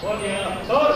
过年，走。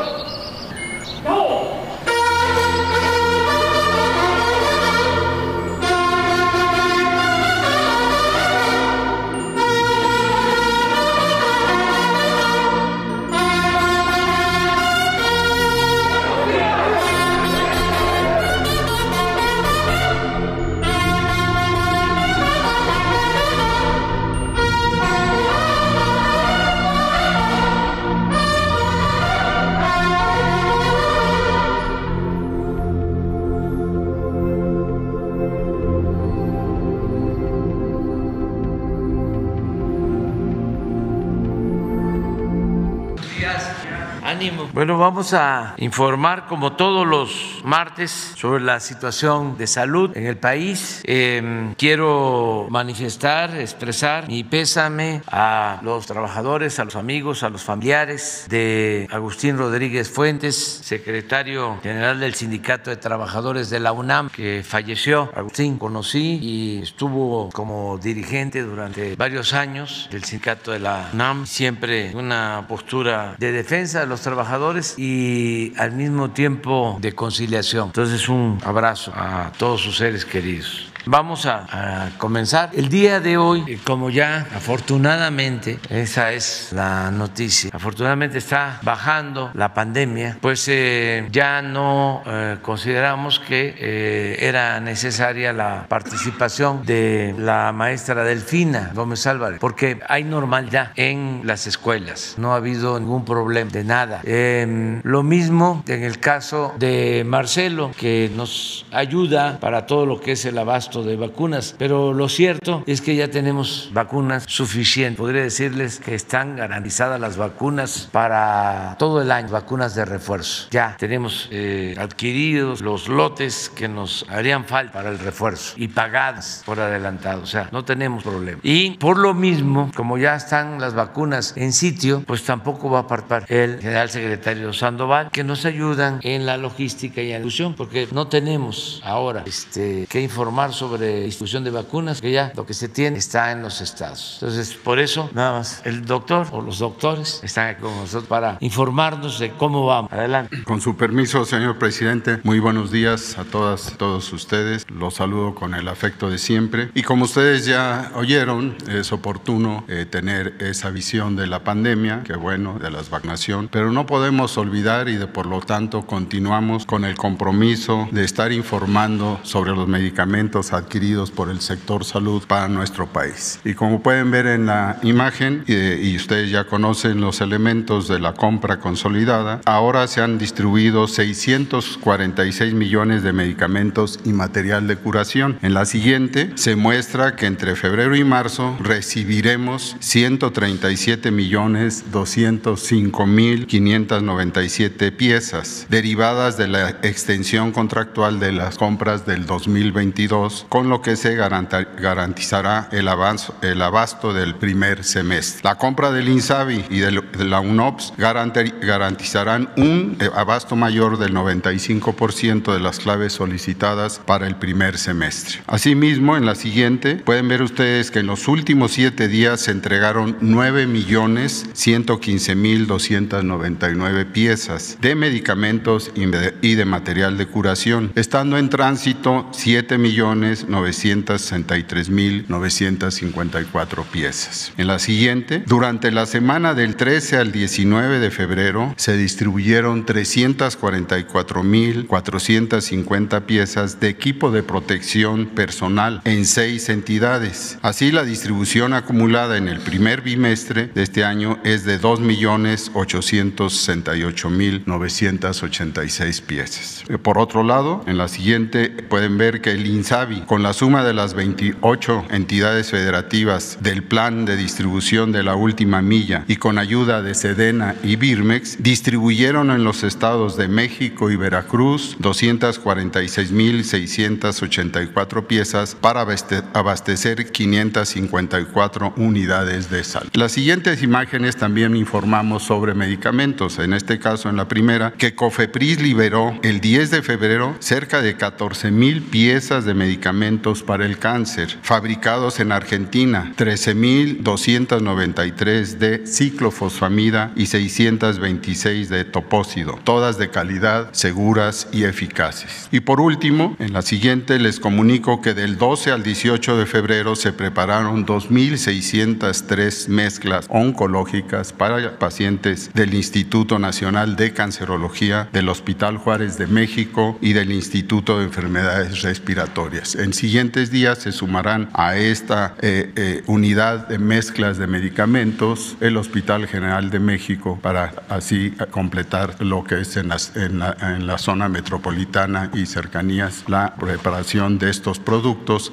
Vamos a informar como todos los martes sobre la situación de salud en el país. Eh, quiero manifestar, expresar mi pésame a los trabajadores, a los amigos, a los familiares de Agustín Rodríguez Fuentes, secretario general del Sindicato de Trabajadores de la UNAM, que falleció. Agustín conocí y estuvo como dirigente durante varios años del sindicato de la UNAM, siempre una postura de defensa de los trabajadores y al mismo tiempo de conciliación. Entonces un abrazo a todos sus seres queridos. Vamos a, a, comenzar. El día de hoy, como ya afortunadamente, esa es la noticia, afortunadamente está bajando la pandemia, pues eh, ya no eh, consideramos que eh, era necesaria la participación de la maestra Delfina Gómez Álvarez, porque hay normalidad en las escuelas, no ha habido ningún problema de nada. Em, lo mismo en el caso de Marcelo, que nos ayuda para todo lo que es el abasto de vacunas, pero lo cierto es que ya tenemos vacunas suficientes. Podría decirles que están garantizadas las vacunas para todo el año, vacunas de refuerzo. Ya tenemos eh, adquiridos los lotes que nos harían falta para el refuerzo y pagadas por adelantado, o sea, no tenemos problema. Y por lo mismo, como ya están las vacunas en sitio, pues tampoco va a participar el general secretario Sandoval, que nos ayudan en la logística y en la distribución, porque no tenemos ahora este, que informar sobre distribución de vacunas, que ya lo que se tiene está en los estados. Entonces, por eso, nada más, el doctor o los doctores están aquí con nosotros para informarnos de cómo vamos. Adelante. Con su permiso, señor presidente, muy buenos días a todas, todos ustedes. Los saludo con el afecto de siempre. Y como ustedes ya oyeron, es oportuno eh, tener esa visión de la pandemia, que bueno, de las vacunación, pero no podemos olvidar y de por lo tanto continuamos con el compromiso de estar informando sobre los medicamentos adquiridos por el sector salud para nuestro país. Y como pueden ver en la imagen, eh, y ustedes ya conocen los elementos de la compra consolidada, ahora se han distribuido 646 millones de medicamentos y material de curación. En la siguiente se muestra que entre febrero y marzo recibiremos 137 millones 205 mil 597 piezas derivadas de la extensión contractual de las compras del 2022 con lo que se garantizará el, abasto del primer semestre. La compra del INSABI y de la UNOPS garantizarán un eh, abasto mayor del 95% de las claves solicitadas para el primer semestre. Asimismo, en la siguiente pueden ver ustedes que en los últimos siete días se entregaron 9 millones 115 mil 299 piezas de medicamentos y de material de curación, estando en tránsito 7 millones 963 mil 954 piezas. En la siguiente, durante la semana del 13 al 19 de febrero se distribuyeron 344 mil 450 piezas de equipo de protección personal en seis entidades. Así, la distribución acumulada en el primer bimestre de este año es de 2 millones 868 mil 986 piezas. Por otro lado, en la siguiente pueden ver que el INSABI, con la suma de las 28 entidades federativas del plan de distribución de la última milla y con ayuda de Sedena y Birmex, distribuyeron en los estados de México y Veracruz 246.684 piezas para abastecer 554 unidades de sal. Las siguientes imágenes también informamos sobre medicamentos, en este caso en la primera, que COFEPRIS liberó el 10 de febrero cerca de 14 mil piezas de medicamentos medicamentos para el cáncer, fabricados en Argentina, 13.293 de ciclofosfamida y 626 de topósido, todas de calidad, seguras y eficaces. Y por último, en la siguiente les comunico que del 12 al 18 de febrero se prepararon 2.603 mezclas oncológicas para pacientes del Instituto Nacional de Cancerología del Hospital Juárez de México y del Instituto de Enfermedades Respiratorias. En siguientes días se sumarán a esta eh, eh, unidad de mezclas de medicamentos el Hospital General de México para así completar lo que es en, la, zona metropolitana y cercanías la preparación de estos productos,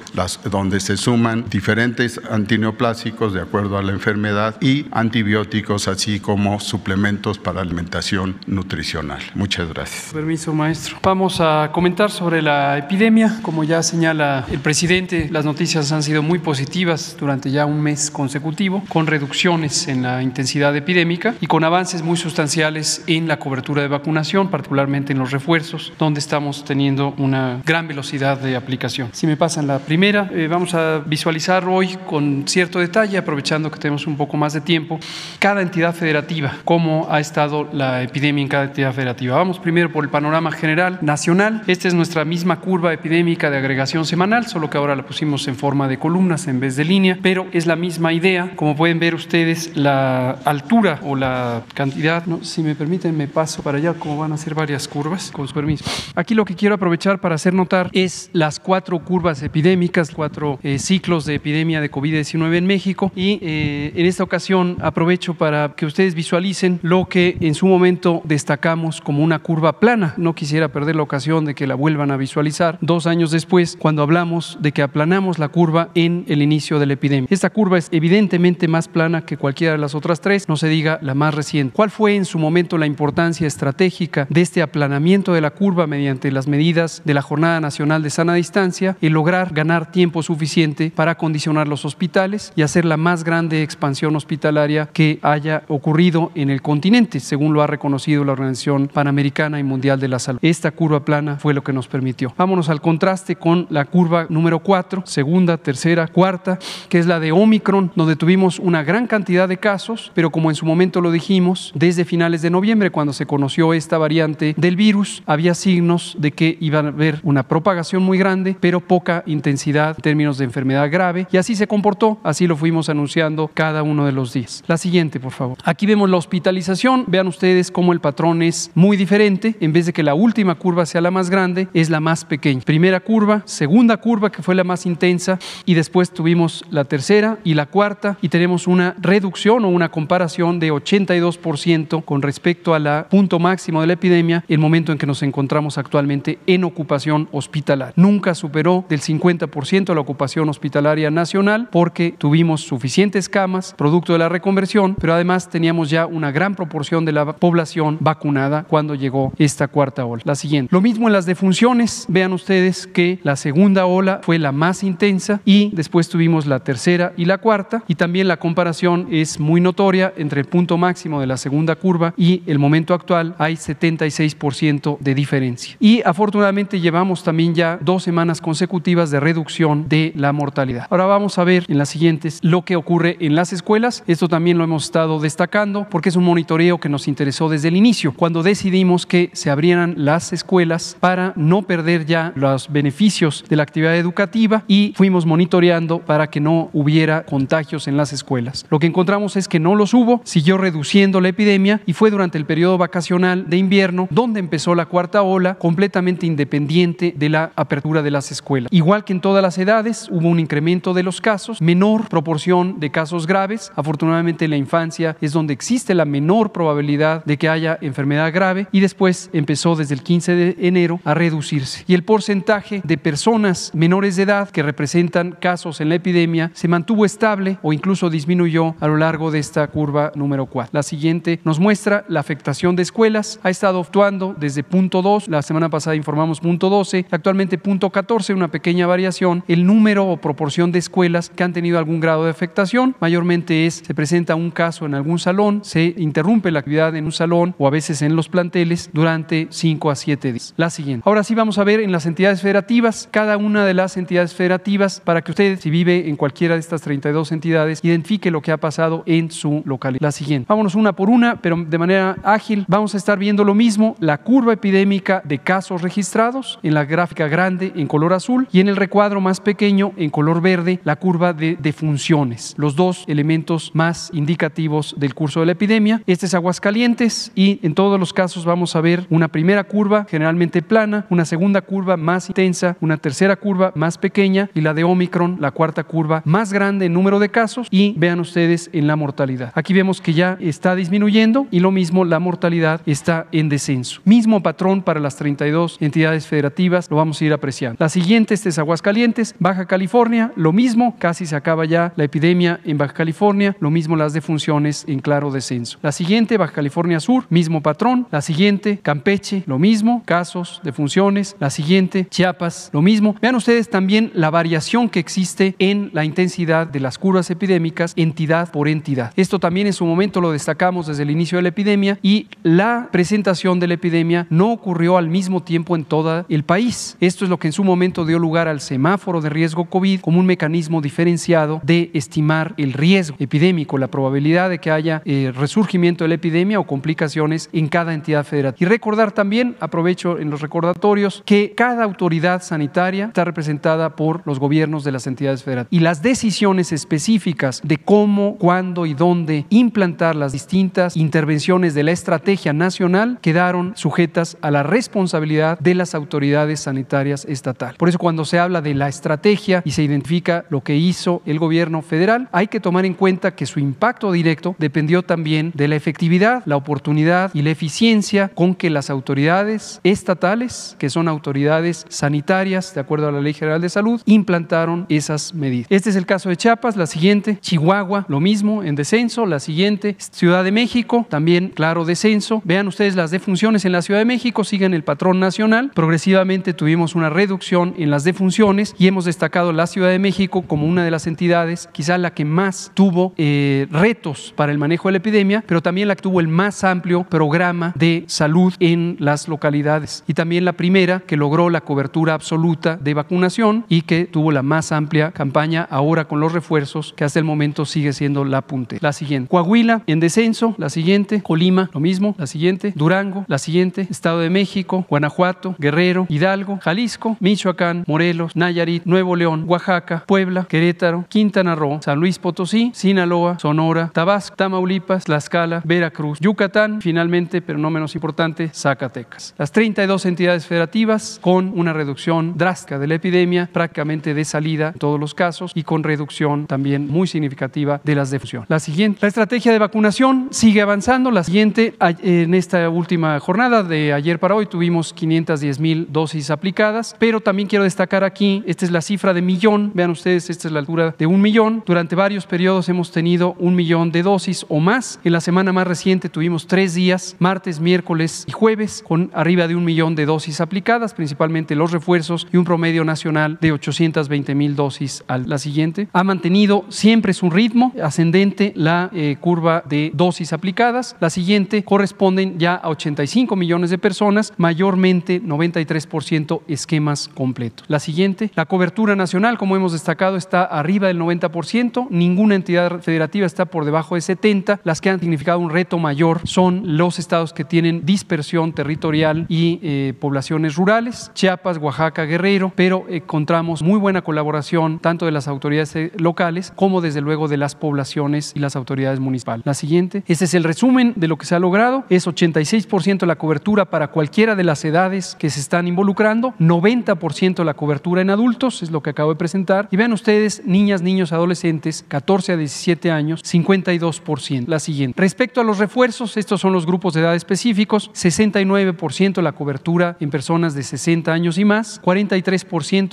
donde se suman diferentes antineoplásicos de acuerdo a la enfermedad y antibióticos, así como suplementos para alimentación nutricional. Muchas gracias. Permiso, maestro. Vamos a comentar sobre la epidemia. Como ya señala el presidente, las noticias han sido muy positivas durante ya un mes consecutivo, con reducciones en la intensidad epidémica y con avances muy sustanciales en la cobertura de vacunación, particularmente en los refuerzos, donde estamos teniendo una gran velocidad de aplicación. Si me pasan la primera, eh, vamos a visualizar hoy con cierto detalle, aprovechando que tenemos un poco más de tiempo, cada entidad federativa, cómo ha estado la epidemia en cada entidad federativa. Vamos primero por el panorama general nacional. Esta es nuestra misma curva epidémica de agregación semanal, solo que ahora la pusimos en forma de columnas en vez de línea, pero es la misma idea. Como pueden ver ustedes, la altura o la cantidad, si me permiten, me paso para allá, como van a ser varias curvas, con su permiso. Aquí lo que quiero aprovechar para hacer notar es las cuatro curvas epidémicas, cuatro eh, ciclos de epidemia de COVID-19 en México y eh, en esta ocasión aprovecho para que ustedes visualicen lo que en su momento destacamos como una curva plana. No quisiera perder la ocasión de que la vuelvan a visualizar dos años después cuando hablamos de que aplanamos la curva en el inicio de la epidemia. Esta curva es evidentemente más plana que cualquiera de las otras tres, no se diga la más reciente. ¿Cuál fue en su momento la importancia estratégica de este aplanamiento de la curva mediante las medidas de la Jornada Nacional de Sana Distancia y lograr ganar tiempo suficiente para condicionar los hospitales y hacer la más grande expansión hospitalaria que haya ocurrido en el continente, según lo ha reconocido la Organización Panamericana y Mundial de la Salud. Esta curva plana fue lo que nos permitió. Vámonos al contraste con la curva número 4, segunda, tercera, cuarta, que es la de Omicron, donde tuvimos una gran cantidad de casos, pero como en su momento lo dijimos, desde finales de noviembre, cuando se conoció esta variante del virus, había signos de que iba a haber una propagación muy grande, pero poca intensidad en términos de enfermedad grave, y así se comportó, así lo fuimos anunciando cada uno de los días. La siguiente, por favor. Aquí vemos la hospitalización, vean ustedes cómo el patrón es muy diferente, en vez de que la última curva sea la más grande, es la más pequeña. Primera curva, segunda curva que fue la más intensa, y después tuvimos la tercera y la cuarta, y tenemos una reducción o una comparación de 82% con respecto a la punto máximo de la epidemia, el momento en que nos encontramos actualmente en ocupación hospitalaria. Nunca superó del 50% la ocupación hospitalaria nacional porque tuvimos suficientes camas, producto de la reconversión, pero además teníamos ya una gran proporción de la población vacunada cuando llegó esta cuarta ola. La siguiente. Lo mismo en las defunciones. Vean ustedes que la segunda ola fue la más intensa y después tuvimos la tercera y la cuarta y también la comparación es muy notoria entre el punto máximo de la segunda curva y el momento actual hay 76% de diferencia. Y afortunadamente llevamos también ya dos semanas consecutivas de reducción de la mortalidad. Ahora vamos a ver en las siguientes lo que ocurre en las escuelas. Esto también lo hemos estado destacando porque es un monitoreo que nos interesó desde el inicio, cuando decidimos que se abrieran las escuelas para no perder ya los beneficios de la actividad educativa y fuimos monitoreando para que no hubiera contagios en las escuelas. Lo que encontramos es que no los hubo, siguió reduciendo la epidemia y fue durante el periodo vacacional de invierno donde empezó la cuarta ola completamente independiente de la apertura de las escuelas. Igual que en todas las edades, hubo un incremento de los casos, menor proporción de casos graves. Afortunadamente en la infancia es donde existe la menor probabilidad de que haya enfermedad grave y después empezó desde el 15 de enero a reducirse. Y el porcentaje de personas menores de edad que representan casos en la epidemia se mantuvo estable o incluso disminuyó a lo largo de esta curva número 4. La siguiente nos muestra la afectación de escuelas. Ha estado actuando desde punto 2, la semana pasada informamos punto 12, actualmente punto 14, una pequeña variación. El número o proporción de escuelas que han tenido algún grado de afectación, mayormente es, se presenta un caso en algún salón, se interrumpe la actividad en un salón o a veces en los planteles durante 5 a 7 días. La siguiente. Ahora sí vamos a ver en las entidades federativas, cada cada una de las entidades federativas para que usted, si vive en cualquiera de estas 32 entidades, identifique lo que ha pasado en su localidad. Siguiente. Vámonos una por una, pero de manera ágil. Vamos a estar viendo lo mismo, la curva epidémica de casos registrados en la gráfica grande en color azul y en el recuadro más pequeño en color verde la curva de defunciones, los dos elementos más indicativos del curso de la epidemia. Este es Aguascalientes y en todos los casos vamos a ver una primera curva generalmente plana, una segunda curva más intensa, una tercera curva más pequeña y la de Omicron, la cuarta curva más grande en número de casos y vean ustedes en la mortalidad. Aquí vemos que ya está disminuyendo y lo mismo la mortalidad está en descenso. Mismo patrón para las 32 entidades federativas, lo vamos a ir apreciando. La siguiente este es Aguascalientes, Baja California, lo mismo, casi se acaba ya la epidemia en Baja California, lo mismo las defunciones en claro descenso. La siguiente, Baja California Sur, mismo patrón. La siguiente, Campeche, lo mismo, casos, defunciones. La siguiente, Chiapas, lo mismo. Vean ustedes también la variación que existe en la intensidad de las curvas epidémicas entidad por entidad. Esto también en su momento lo destacamos desde el inicio de la epidemia y la presentación de la epidemia no ocurrió al mismo tiempo en todo el país. Esto es lo que en su momento dio lugar al semáforo de riesgo COVID como un mecanismo diferenciado de estimar el riesgo epidémico, la probabilidad de que haya eh, resurgimiento de la epidemia o complicaciones en cada entidad federal. Y recordar también, aprovecho en los recordatorios, que cada autoridad sanitaria está representada por los gobiernos de las entidades federales y las decisiones específicas de cómo, cuándo y dónde implantar las distintas intervenciones de la estrategia nacional quedaron sujetas a la responsabilidad de las autoridades sanitarias estatales. Por eso cuando se habla de la estrategia y se identifica lo que hizo el gobierno federal, hay que tomar en cuenta que su impacto directo dependió también de la efectividad, la oportunidad y la eficiencia con que las autoridades estatales, que son autoridades sanitarias de acuerdo a la Ley General de Salud, implantaron esas medidas. Este es el caso de Chiapas, la siguiente, Chihuahua, lo mismo, en descenso, la siguiente, Ciudad de México, también claro descenso. Vean ustedes las defunciones en la Ciudad de México, siguen el patrón nacional. Progresivamente tuvimos una reducción en las defunciones y hemos destacado la Ciudad de México como una de las entidades, quizá la que más tuvo eh, retos para el manejo de la epidemia, pero también la que tuvo el más amplio programa de salud en las localidades. Y también la primera que logró la cobertura absoluta de vacunación y que tuvo la más amplia campaña ahora con los refuerzos, que hasta el momento sigue siendo la punte. La siguiente. Coahuila en descenso, la siguiente. Colima, lo mismo, la siguiente. Durango, la siguiente. Estado de México, Guanajuato, Guerrero, Hidalgo, Jalisco, Michoacán, Morelos, Nayarit, Nuevo León, Oaxaca, Puebla, Querétaro, Quintana Roo, San Luis Potosí, Sinaloa, Sonora, Tabasco, Tamaulipas, Tlaxcala, Veracruz, Yucatán, finalmente, pero no menos importante, Zacatecas. Las 32 entidades federativas con una reducción drástica de la epidemia, prácticamente de salida en todos los casos y con reducción también muy significativa de las defunciones. La siguiente, la estrategia de vacunación sigue avanzando. La siguiente, en esta última jornada de ayer para hoy tuvimos 510 mil dosis aplicadas, pero también quiero destacar aquí, esta es la cifra de millón, vean ustedes, esta es la altura de un millón. Durante varios periodos hemos tenido un millón de dosis o más. En la semana más reciente tuvimos tres días, martes, miércoles y jueves, con arriba de un millón de dosis aplicadas, principalmente los refuerzos y un promedio nacional de 820 mil dosis a la siguiente. Ha mantenido siempre su ritmo ascendente la eh, curva de dosis aplicadas. La siguiente corresponden ya a 85 millones de personas, mayormente 93% esquemas completos. La siguiente, la cobertura nacional, como hemos destacado, está arriba del 90%, ninguna entidad federativa está por debajo de 70%, las que han significado un reto mayor son los estados que tienen dispersión territorial y eh, poblaciones rurales, Chiapas, Oaxaca, Guerrero, pero encontramos muy buena colaboración tanto de las autoridades eh, locales como desde luego de las poblaciones y las autoridades municipales. La siguiente, este es el resumen de lo que se ha logrado, es 86% la cobertura para cualquiera de las edades que se están involucrando, 90% la cobertura en adultos, es lo que acabo de presentar, y vean ustedes, niñas, niños, adolescentes, 14 a 17 años, 52%. La siguiente, respecto a los refuerzos, estos son los grupos de edad específicos, 69% la cobertura en personas de 60 años y más, 43%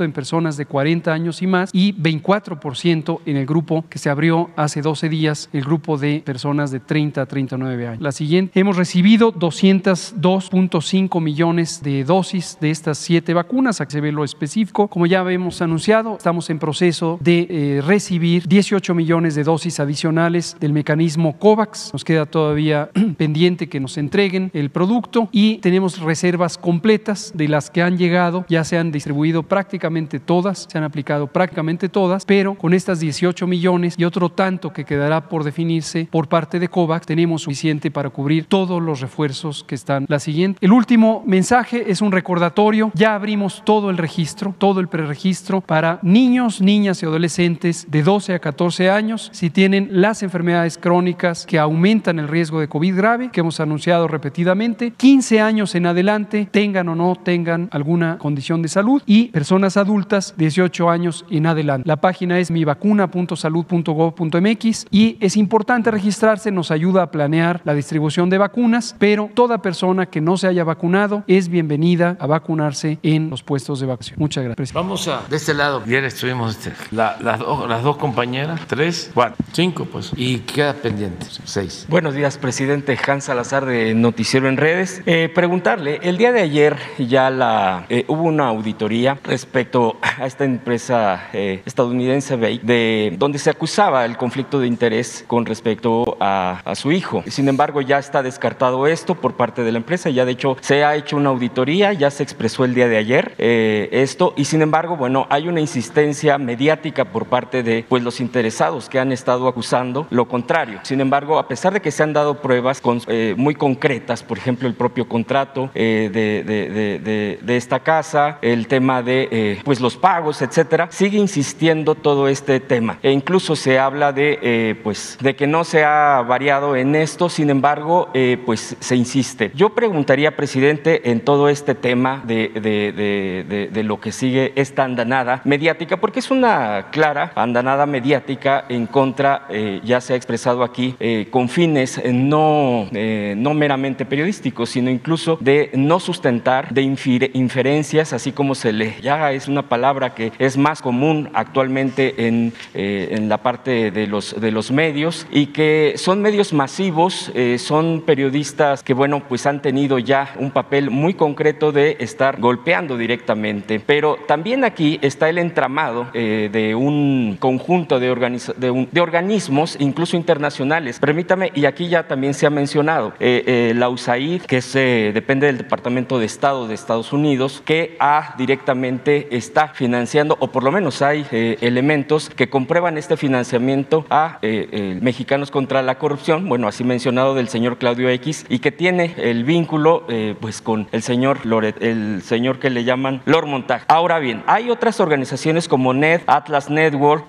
en personas de 40 años y más y 24% en el grupo que se abrió hace 12 días, el grupo de personas de 30 a 39 años. La siguiente, hemos recibido 202.5 millones de dosis de estas siete vacunas, aquí se ve lo específico. Como ya hemos anunciado, estamos en proceso de eh, recibir 18 millones de dosis adicionales del mecanismo COVAX. Nos queda todavía pendiente que nos entreguen el producto y tenemos reservas completas de las que han llegado, ya se han distribuido distribuido prácticamente todas, se han aplicado prácticamente todas, pero con estas 18 millones y otro tanto que quedará por definirse por parte de COVAX, tenemos suficiente para cubrir todos los refuerzos que están. La siguiente. El último mensaje es un recordatorio. Ya abrimos todo el registro, todo el preregistro para niños, niñas y adolescentes de 12 a 14 años si tienen las enfermedades crónicas que aumentan el riesgo de COVID grave, que hemos anunciado repetidamente, 15 años en adelante, tengan o no tengan alguna condición de salud y personas adultas 18 años en adelante. La página es mivacuna.salud.gov.mx y es importante registrarse, nos ayuda a planear la distribución de vacunas, pero toda persona que no se haya vacunado es bienvenida a vacunarse en los puestos de vacunación. Muchas gracias. Vamos a, de este lado, ayer estuvimos, este, la- las, dos, las dos compañeras, tres, cuatro, cinco, pues, y queda pendiente, seis. Buenos días, presidente Hans Salazar de Noticiero en Redes. Eh, preguntarle, el día de ayer ya la, eh, hubo una auditoría respecto a esta empresa eh, estadounidense Bake, de donde se acusaba el conflicto de interés con respecto a, su hijo. Sin embargo, ya está descartado esto por parte de la empresa. Ya de hecho se ha hecho una auditoría, ya se expresó el día de ayer eh, esto y sin embargo, bueno, hay una insistencia mediática por parte de pues los interesados que han estado acusando lo contrario. Sin embargo, a pesar de que se han dado pruebas eh, muy concretas, por ejemplo, el propio contrato de esta casa, el tema de eh, pues los pagos, etcétera, sigue insistiendo todo este tema. E incluso se habla de eh, pues de que no se ha variado en esto, sin embargo, eh, pues se insiste. Yo preguntaría, presidente, en todo este tema de, de- de- de- lo que sigue esta andanada mediática, porque es una clara andanada mediática en contra, eh, ya se ha expresado aquí, eh, con fines eh, no, no meramente periodísticos, sino incluso de no sustentar, de inferencias, así como se Ya es una palabra que es más común actualmente en, eh, en la parte de los, de los medios y que son medios masivos, eh, son periodistas que, bueno, pues han tenido ya un papel muy concreto de estar golpeando directamente. Pero también aquí está el entramado eh, de un conjunto de, organiza- de, de organismos, incluso internacionales. Permítame, y aquí ya también se ha mencionado, la USAID, que es, depende del Departamento de Estado de Estados Unidos, que ha directamente está financiando, o por lo menos hay eh, elementos que comprueban este financiamiento a eh, eh, Mexicanos contra la Corrupción, bueno, así mencionado del señor Claudio X, y que tiene el vínculo pues con el señor Loret, el señor que le llaman Lord Montague. Ahora bien, hay otras organizaciones como NED, Atlas Network,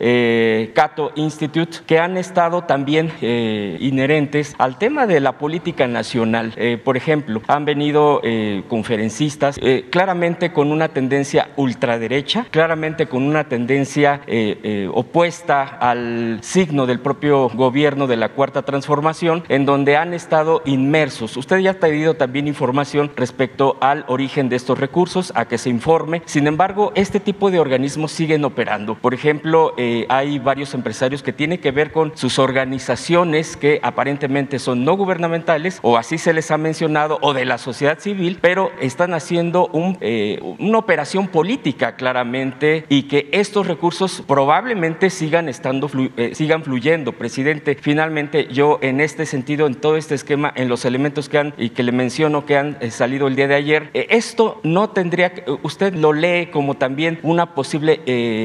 Cato Institute, que han estado también inherentes al tema de la política nacional. Por ejemplo, han venido conferencistas claramente con una tendencia ultraderecha, claramente con una tendencia eh, eh, opuesta al signo del propio gobierno de la Cuarta Transformación, en donde han estado inmersos. Usted ya ha pedido también información respecto al origen de estos recursos, a que se informe. Sin embargo, este tipo de organismos siguen operando. Por ejemplo, eh, hay varios empresarios que tienen que ver con sus organizaciones que aparentemente son no gubernamentales, o así se les ha mencionado, o de la sociedad civil, pero están haciendo un, eh, una operación política claramente y que estos recursos probablemente sigan estando eh, sigan fluyendo, presidente. Finalmente, yo en este sentido, en todo este esquema, en los elementos que han y que le menciono que han eh, salido el día de ayer, eh, esto no tendría, que- usted lo lee como también una posible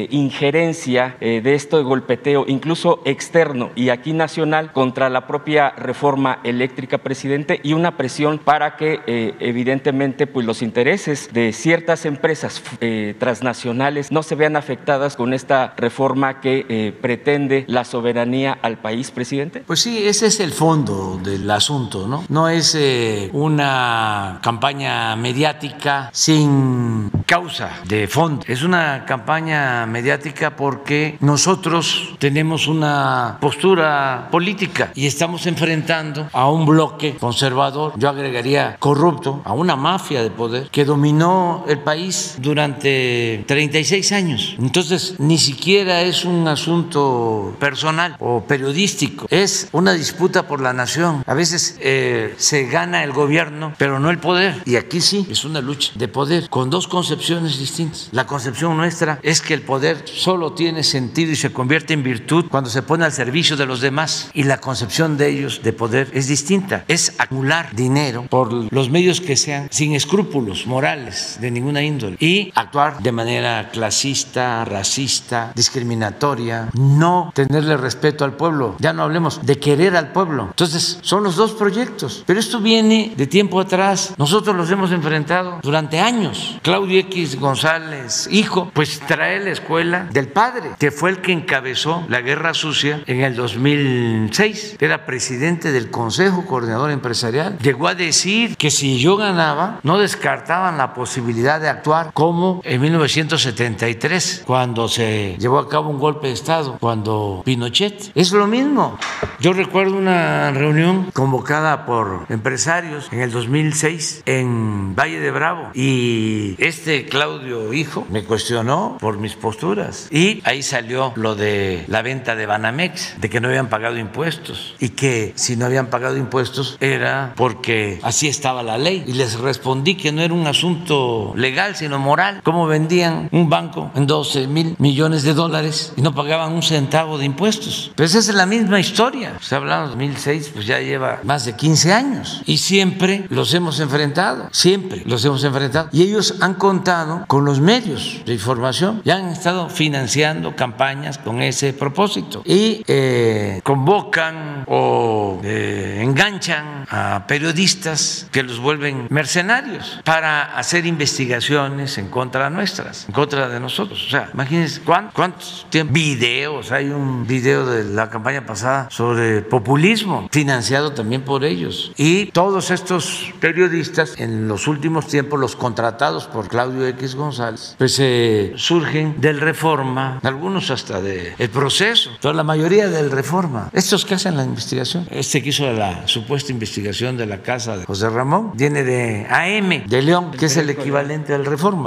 injerencia de esto de golpeteo, incluso externo y aquí nacional, contra la propia reforma eléctrica, presidente, y una presión para que evidentemente pues los intereses de ciertas empresas eh, transnacionales no se vean afectadas con esta reforma que eh, pretende la soberanía al país, presidente? Pues sí, ese es el fondo del asunto, ¿no? No es eh, una campaña mediática sin causa de fondo. Es una campaña mediática porque nosotros tenemos una postura política y estamos enfrentando a un bloque conservador, yo agregaría corrupto, a una mafia de poder que dominó el país durante 36 años. Entonces, ni siquiera es un asunto personal o periodístico, es una disputa por la nación. A veces eh, se gana el gobierno, pero no el poder. Y aquí sí, es una lucha de poder con dos concepciones distintas. La concepción nuestra es que el poder solo tiene sentido y se convierte en virtud cuando se pone al servicio de los demás. Y la concepción de ellos de poder es distinta. Es acumular dinero por los medios que sean sin escrúpulos morales de ninguna índole y actuar de manera clasista, racista, discriminatoria, no tenerle respeto al pueblo. Ya no hablemos de querer al pueblo. Entonces, son los dos proyectos. Pero esto viene de tiempo atrás. Nosotros los hemos enfrentado durante años. Claudio X González, hijo, pues trae la escuela del padre, que fue el que encabezó la guerra sucia en el 2006. Era presidente del Consejo Coordinador Empresarial. Llegó a decir que si yo ganaba, no descartaban la posibilidad de actuar como en 1973, cuando se llevó a cabo un golpe de Estado, cuando Pinochet. Es lo mismo. Yo recuerdo una reunión convocada por empresarios en el 2006 en Valle de Bravo y este Claudio Hijo me cuestionó por mis posturas y ahí salió lo de la venta de Banamex, de que no habían pagado impuestos y que si no habían pagado impuestos era porque así estaba la ley y les respondí que no era un asunto legal sino moral, cómo vendían un banco en 12 mil millones de dólares y no pagaban un centavo de impuestos. Pero esa es la misma historia. Se hablando de 2006, pues ya lleva más de 15 años y siempre los hemos enfrentado, siempre los hemos enfrentado. Y ellos han contado con los medios de información y han estado financiando campañas con ese propósito. Y eh, convocan o eh, enganchan a periodistas que los vuelven mercenarios para hacer investigaciones en contra nuestras, en contra de nosotros. O sea, imagínense cuántos videos, hay un video de la campaña pasada sobre populismo financiado también por ellos. Y todos estos periodistas en los últimos tiempos, los contratados por Claudio X González, pues eh, surgen del Reforma, algunos hasta del el proceso, toda la mayoría del Reforma. Estos que hacen la investigación, este que hizo la supuesta investigación de la casa de José Ramón, viene de AM, de León, que es el equivalente al Reforma,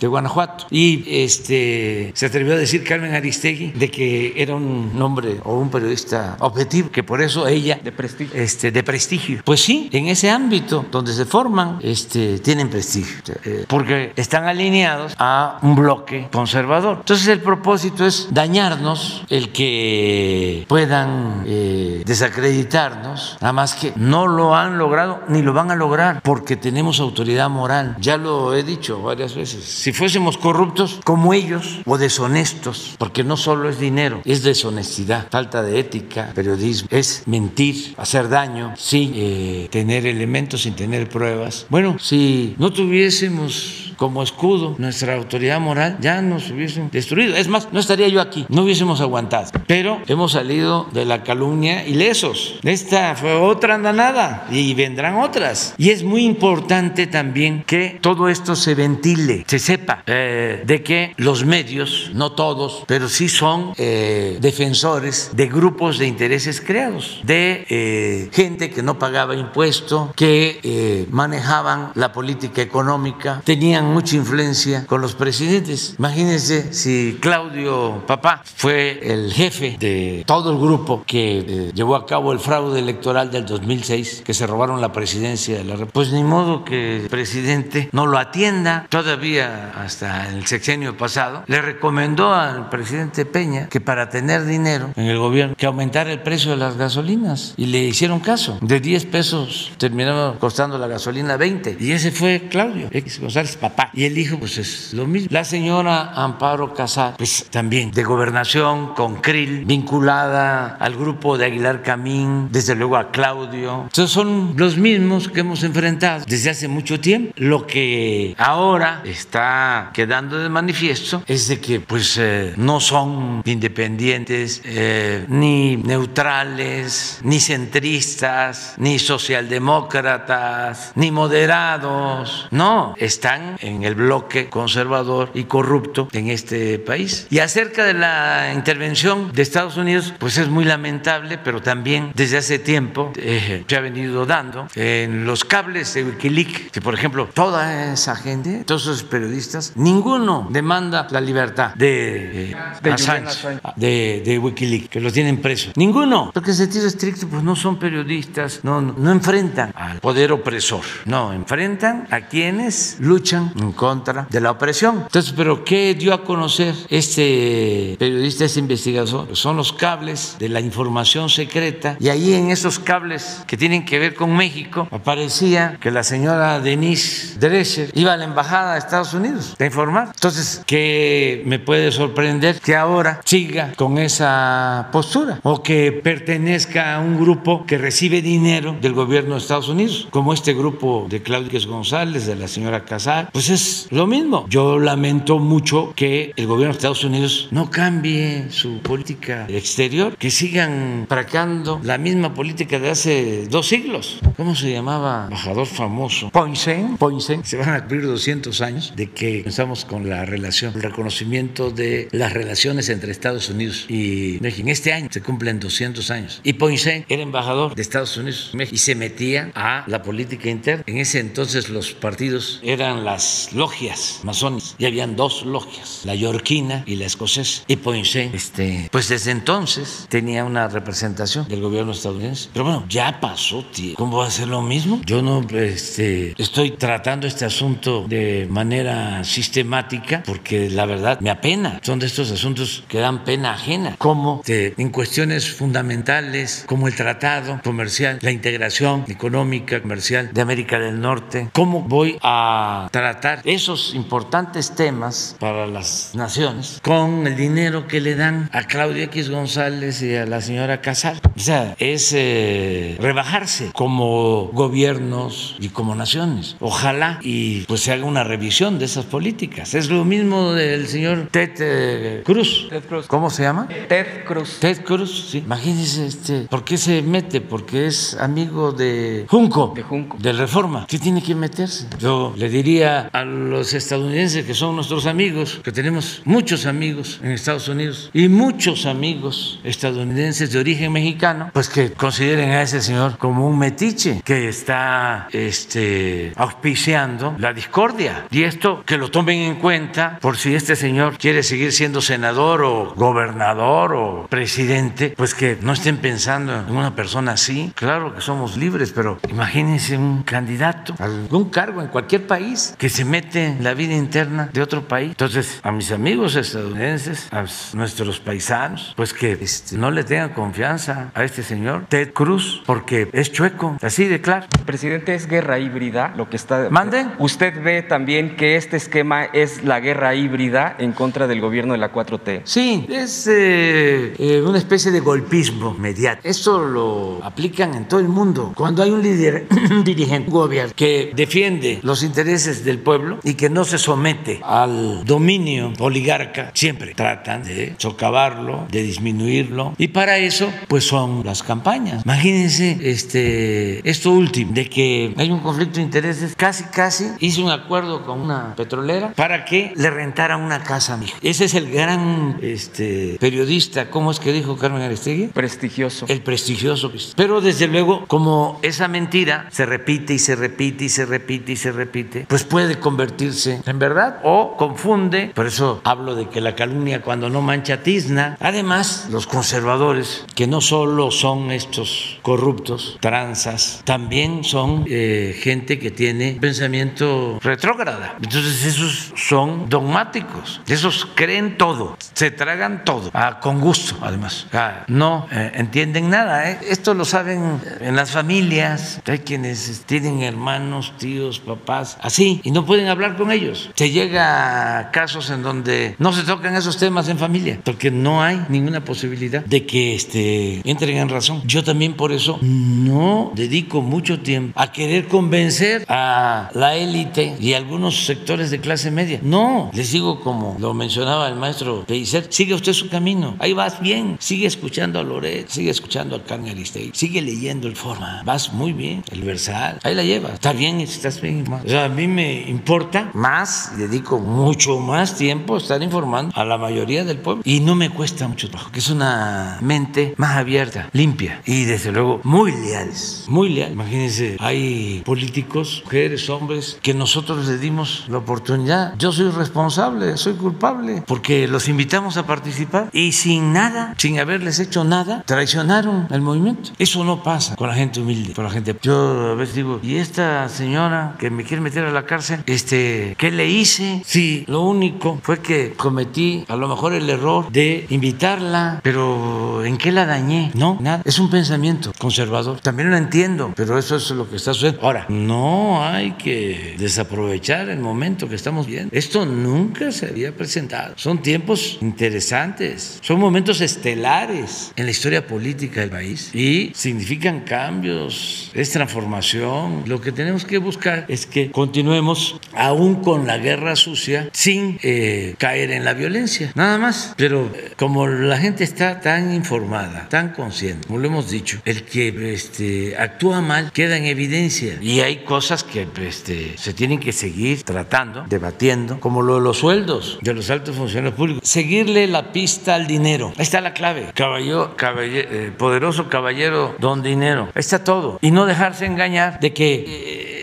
de Guanajuato. Y este se atrevió a decir Carmen Aristegui de que era un hombre o un periodista objetivo, que por eso ella de prestigio. Este, de prestigio. Pues sí, en ese ámbito donde se forman, este, tienen prestigio, eh, porque están alineados a un bloque conservador. Entonces el propósito es dañarnos, el que puedan eh, desacreditarnos, nada más que no lo han logrado ni lo van a lograr, porque tenemos autoridad moral. Ya lo he dicho varias veces. Si fuésemos corruptos como ellos o deshonestos, porque no solo es dinero, es deshonestidad, falta de ética, periodismo, es mentir, hacer daño, sin eh, tener elementos, sin tener pruebas. Bueno, si no tuviésemos como escudo nuestra autoridad moral, ya nos hubiesen destruido. Es más, no estaría yo aquí, no hubiésemos aguantado. Pero hemos salido de la calumnia ilesos. Esta fue otra andanada y vendrán otras. Y es muy importante también que todo esto se ventile, se sepa eh, de que los medios, no todos, pero sí son eh, defensores de grupos de intereses creados, de eh, gente que no pagaba impuesto, que manejaban la política económica, tenían mucha influencia con los presidentes. Imagínense si Claudio Papá fue el jefe de todo el grupo que eh, llevó a cabo el fraude electoral del 2006, que se robaron la presidencia de la República. Pues ni modo que el presidente no lo atienda. Todavía hasta el sexenio pasado le recomendó al presidente Peña que para tener dinero en el gobierno que aumentara el precio de las gasolinas y le hicieron caso. De 10 pesos terminaba costando la gasolina 20 y ese fue Claudio X González Papá y el hijo, pues es lo mismo. La señora Amparo Casar, pues también de gobernación con Krill, vinculada al grupo de Aguilar Camín, desde luego a Claudio. Entonces son los mismos que hemos enfrentado desde hace mucho tiempo. Lo que ahora está quedando de manifiesto es de que pues eh, no son independientes, eh, ni neutrales, ni centristas, ni socialdemócratas, ni moderados. No, están en el bloque conservador y corrupto en este país. Y acerca de la intervención de Estados Unidos, pues es muy lamentable, pero también desde hace tiempo eh, se ha venido dando en los cables de Wikileaks, que por ejemplo, toda esa gente, todos esos periodistas, ninguno demanda la libertad de, eh, De Assange, de, de Wikileaks, que los tienen presos. Ninguno, porque en sentido estricto, pues no son periodistas, no, no, no enfrentan al poder opresor, no, enfrentan a quienes luchan en contra de la opresión. Entonces, ¿pero qué dio a conocer este periodista, este investigador? Pues son los cables de la información secreta y ahí en esos cables que tienen que ver con México aparecía que la señora Denise Drescher iba a la embajada de Estados Unidos a informar. Entonces, ¿qué me puede sorprender que ahora siga con esa postura o que pertenezca a un grupo que recibe dinero del gobierno de Estados Unidos, como este grupo de Claudia González, de la señora Casar? Pues es lo mismo. Yo lamento mucho que el gobierno de Estados Unidos no cambie su política exterior, que sigan practicando la misma política de hace dos siglos. ¿Cómo se llamaba? Embajador famoso. Poinsen. Poinsen. Se van a cumplir 200 años de que comenzamos con la relación, el reconocimiento de las relaciones entre Estados Unidos y México. Este año se cumplen 200 años. Y Poinsen era embajador de Estados Unidos en México y se metía a la política interna. En ese entonces los partidos eran las logias masones y habían dos logias, la yorquina y la escocesa. Y Poinsen, este, pues desde entonces tenía una representación del gobierno estadounidense. Pero bueno, ya pasó, tío. ¿Cómo va a ser lo mismo? Yo no este, estoy tratando este asunto de manera sistemática porque la verdad me apena. Son de estos asuntos que dan pena ajena. Como en cuestiones fundamentales como el tratado comercial, la integración económica, comercial de América del Norte, ¿cómo voy a tratar esos importantes temas para las naciones con el dinero que le dan a Claudia X González y a la señora Casal? O sea, es eh, rebajarse como gobiernos y como naciones. Ojalá y pues se haga una revisión de esas políticas. Es lo mismo del señor Ted eh, Cruz. Ted Cruz. ¿Cómo se llama? Ted Cruz. Ted Cruz, sí. Imagínense, este, ¿por qué se mete? Porque es amigo de Junco. De Junco. De Reforma. ¿Qué tiene que meterse? Yo le diría a los estadounidenses que son nuestros amigos, que tenemos muchos amigos en Estados Unidos y muchos amigos estadounidenses de origen mexicano, pues que consideren a ese señor como un metiche que está este, auspiciando la discordia. Y esto que lo tomen en cuenta por si este señor quiere seguir siendo senador o gobernador o presidente, pues que no estén pensando en una persona así. Claro que somos libres, pero imagínense un candidato algún cargo en cualquier país que se mete en la vida interna de otro país. Entonces, a mis amigos estadounidenses, a nuestros paisanos, pues que este, no le tengan confianza a este señor, Ted Cruz, porque es chueco, así de claro. Presidente, es guerra híbrida lo que está. ¿Manden? ¿Usted ve también que este esquema es la guerra híbrida en contra del gobierno de la 4T? Sí, es eh, eh, una especie de golpismo mediático. Esto lo aplican en todo el mundo. Cuando hay un líder, un dirigente, un gobierno que defiende los intereses del pueblo y que no se somete al dominio oligarca, siempre tratan de socavarlo, de disminuirlo. Y para eso, pues son las campañas. Imagínense este, esto último, de que hay un conflicto de intereses. Casi, casi hice un acuerdo con una petrolera para que le rentara una casa a mi hija. Ese es el gran este, periodista, ¿cómo es que dijo Carmen Aristegui? Prestigioso. El prestigioso. Pero desde luego, como esa mentira se repite y se repite y se repite y se repite, pues puede convertirse en verdad o confunde. Por eso hablo de que la calumnia cuando no mancha tizna. Además, los conservadores, que no solo son estos corruptos, tranzas, también son eh, gente que tiene pensamiento retrógrada. Entonces esos son dogmáticos, esos creen todo, se tragan todo, ah, con gusto además. Ah, no eh, entienden nada. ¿eh? Esto lo saben en las familias, hay quienes tienen hermanos, tíos, papás, así, y no pueden hablar con ellos. Se llega a casos en donde no se tocan esos temas en familia, porque no hay ninguna posibilidad de que este, entren en razón. Yo también por eso no dedico mucho tiempo a querer convencer a la élite y a algunos sectores de clase media. No, les digo como lo mencionaba el maestro Pellicer, sigue usted su camino, ahí vas bien, sigue escuchando a Loret, sigue escuchando a Carmen Aristegui, sigue leyendo el Forma, vas muy bien, el Versal, ahí la llevas, está bien, estás bien. O sea, a mí me importa más, dedico mucho más tiempo a estar informando a la mayoría del pueblo y no me cuesta mucho trabajo, que es una mente más abierta, limpia y desde luego muy leales, muy leales. Imagínense, hay políticos, mujeres, hombres, que nosotros les dimos la oportunidad. Yo soy responsable, soy culpable, porque los invitamos a participar y sin nada, sin haberles hecho nada, traicionaron el movimiento. Eso no pasa con la gente humilde, con la gente. Yo a veces digo, ¿y esta señora que me quiere meter a la cárcel? Este, ¿qué le hice? Sí, lo único fue que cometí a lo mejor el error de invitarla, pero ¿en qué la dañé? No, nada. Es un pensamiento conservador. También lo entiendo, pero eso es lo que está sucediendo. Ahora, no hay que desaprovechar el momento que estamos viendo. Esto nunca se había presentado. Son tiempos interesantes, son momentos estelares en la historia política del país y significan cambios, es transformación. Lo que tenemos que buscar es que continuemos aún con la guerra sucia sin eh, caer en la violencia, nada más. Pero eh, como la gente está tan informada, tan consciente, como lo hemos dicho, el que este, actúa mal queda en evidencia y hay cosas que este, se tienen que seguir tratando, debatiendo, como lo de los sueldos de los altos funcionarios públicos. Seguirle la pista al dinero. Ahí está la clave. Caballero, eh, poderoso caballero don dinero. Ahí está todo. Y no dejarse engañar de que...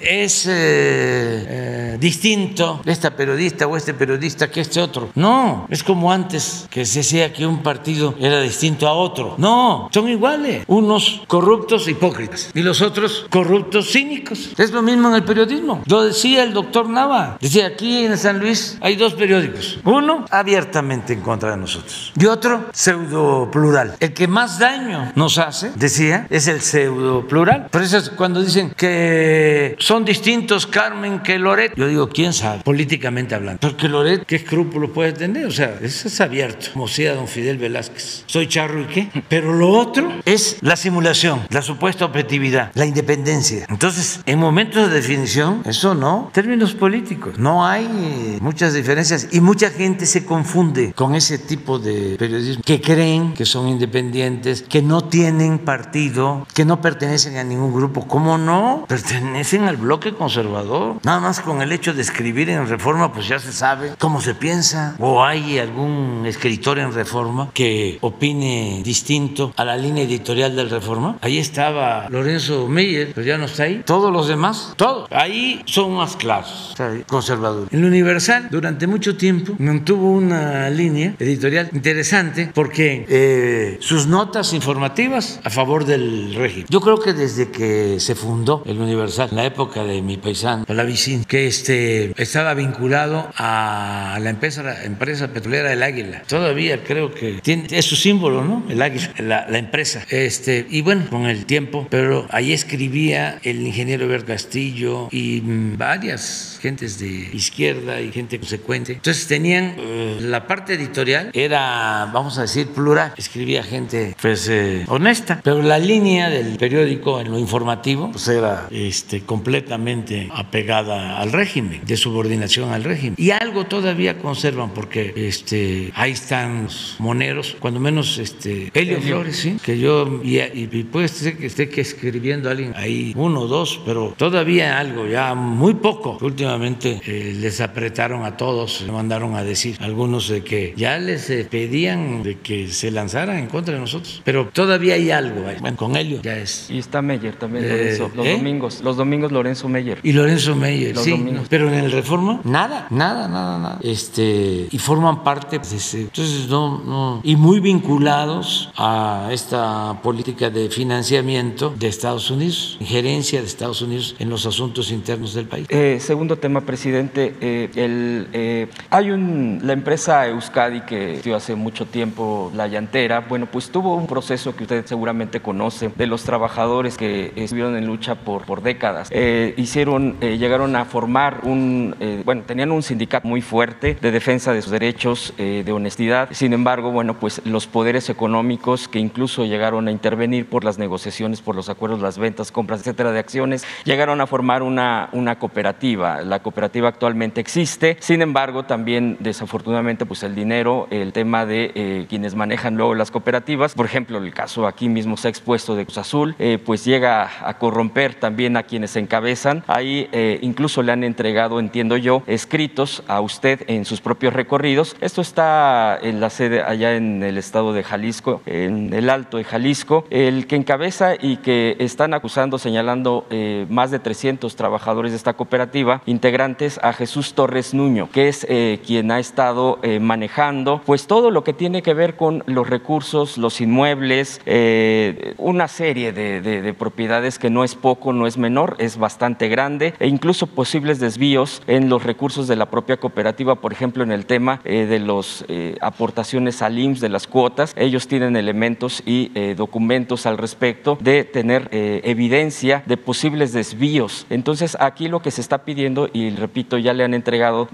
Es eh, eh, distinto esta periodista o este periodista que este otro. No, es como antes que se decía que un partido era distinto a otro. No, son iguales. Unos corruptos hipócritas y los otros corruptos cínicos. Es lo mismo en el periodismo. Lo decía el doctor Nava. Decía, aquí en San Luis hay dos periódicos. Uno abiertamente en contra de nosotros y otro pseudo plural. El que más daño nos hace, decía, es el pseudo plural. Por eso es cuando dicen que son distintos Carmen que Loret. Yo digo, ¿quién sabe? Políticamente hablando. Porque Loret, ¿qué escrúpulos puede tener? O sea, eso es abierto, como sea don Fidel Velázquez. Soy charro y qué. Pero lo otro es la simulación, la supuesta objetividad, la independencia. Entonces, en momentos de definición, eso no. Términos políticos. No hay muchas diferencias y mucha gente se confunde con ese tipo de periodismo que creen que son independientes, que no tienen partido, que no pertenecen a ningún grupo. ¿Cómo no? Pertenecen al bloque conservador. Nada más con el hecho de escribir en reforma, pues ya se sabe cómo se piensa. O hay algún escritor en reforma que opine distinto a la línea editorial del reforma. Ahí estaba Lorenzo Meyer, pero ya no está ahí. Todos los demás, todos. Ahí son más claros, conservadores. En el Universal, durante mucho tiempo, mantuvo una línea editorial interesante porque eh, sus notas informativas a favor del régimen. Yo creo que desde que se fundó el Universal, en la época de mi paisano, la vicina, que este, estaba vinculado a la empresa, empresa petrolera del Águila. Todavía creo que tiene, es su símbolo, ¿no? El Águila, la, empresa. Este, y bueno, con el tiempo, pero ahí escribía el ingeniero Eber Castillo y varias gentes de izquierda y gente consecuente. Entonces tenían eh, la parte editorial era, vamos a decir, plural. Escribía gente, pues, eh, honesta, pero la línea del periódico en lo informativo, pues era este, completamente apegada al régimen, de subordinación al régimen. Y algo todavía conservan porque este, ahí están los moneros, cuando menos este, Helio Flores, ¿sí? que yo, y, puede ser que esté que escribiendo alguien ahí, uno o dos, pero todavía algo, ya muy poco. Últimamente eh, les apretaron a todos, le mandaron a decir algunos de que ya les eh, pedían de que se lanzaran en contra de nosotros, pero todavía hay algo. Bueno, con Helio ya es. Y está Meyer también, eh, los domingos, los domingos Lorenzo Meyer. Y Lorenzo Meyer, sí. Pero en el Reforma, nada, nada, nada, nada. Este, y forman parte de ese. Entonces, no, no. Y muy vinculados a esta política de financiamiento de Estados Unidos, injerencia de Estados Unidos en los asuntos internos del país. Eh, tema, presidente. Eh, el, eh, hay un, la empresa Euskadi que estuvo hace mucho tiempo, la llantera, bueno, pues tuvo un proceso que usted seguramente conoce de los trabajadores que estuvieron en lucha por, por décadas. Eh, hicieron, llegaron a formar un, bueno, tenían un sindicato muy fuerte de defensa de sus derechos, de honestidad. Sin embargo, bueno, pues los poderes económicos que incluso llegaron a intervenir por las negociaciones, por los acuerdos, las ventas, compras, etcétera, de acciones, llegaron a formar una, una cooperativa. La cooperativa actualmente existe. Sin embargo, también desafortunadamente, pues el dinero, el tema de quienes manejan luego las cooperativas, por ejemplo, el caso aquí mismo se ha expuesto de Cruz Azul, pues llega a corromper también a quienes encabezan. Ahí eh, incluso le han entregado, entiendo yo, escritos a usted en sus propios recorridos. Esto está en la sede allá en el estado de Jalisco, en el Alto de Jalisco, el que encabeza y que están acusando, señalando eh, más de 300 trabajadores de esta cooperativa, integrantes a Jesús Torres Nuño, que es eh, quien ha estado eh, manejando pues todo lo que tiene que ver con los recursos, los inmuebles, eh, una serie de, de, propiedades que no es poco, no es menor, es bastante grande e incluso posibles desvíos en los recursos de la propia cooperativa, por ejemplo, en el tema de las aportaciones al IMSS, de las cuotas. Ellos tienen elementos y documentos al respecto de tener evidencia de posibles desvíos. Entonces, aquí lo que se está pidiendo, y repito, ya le han entregado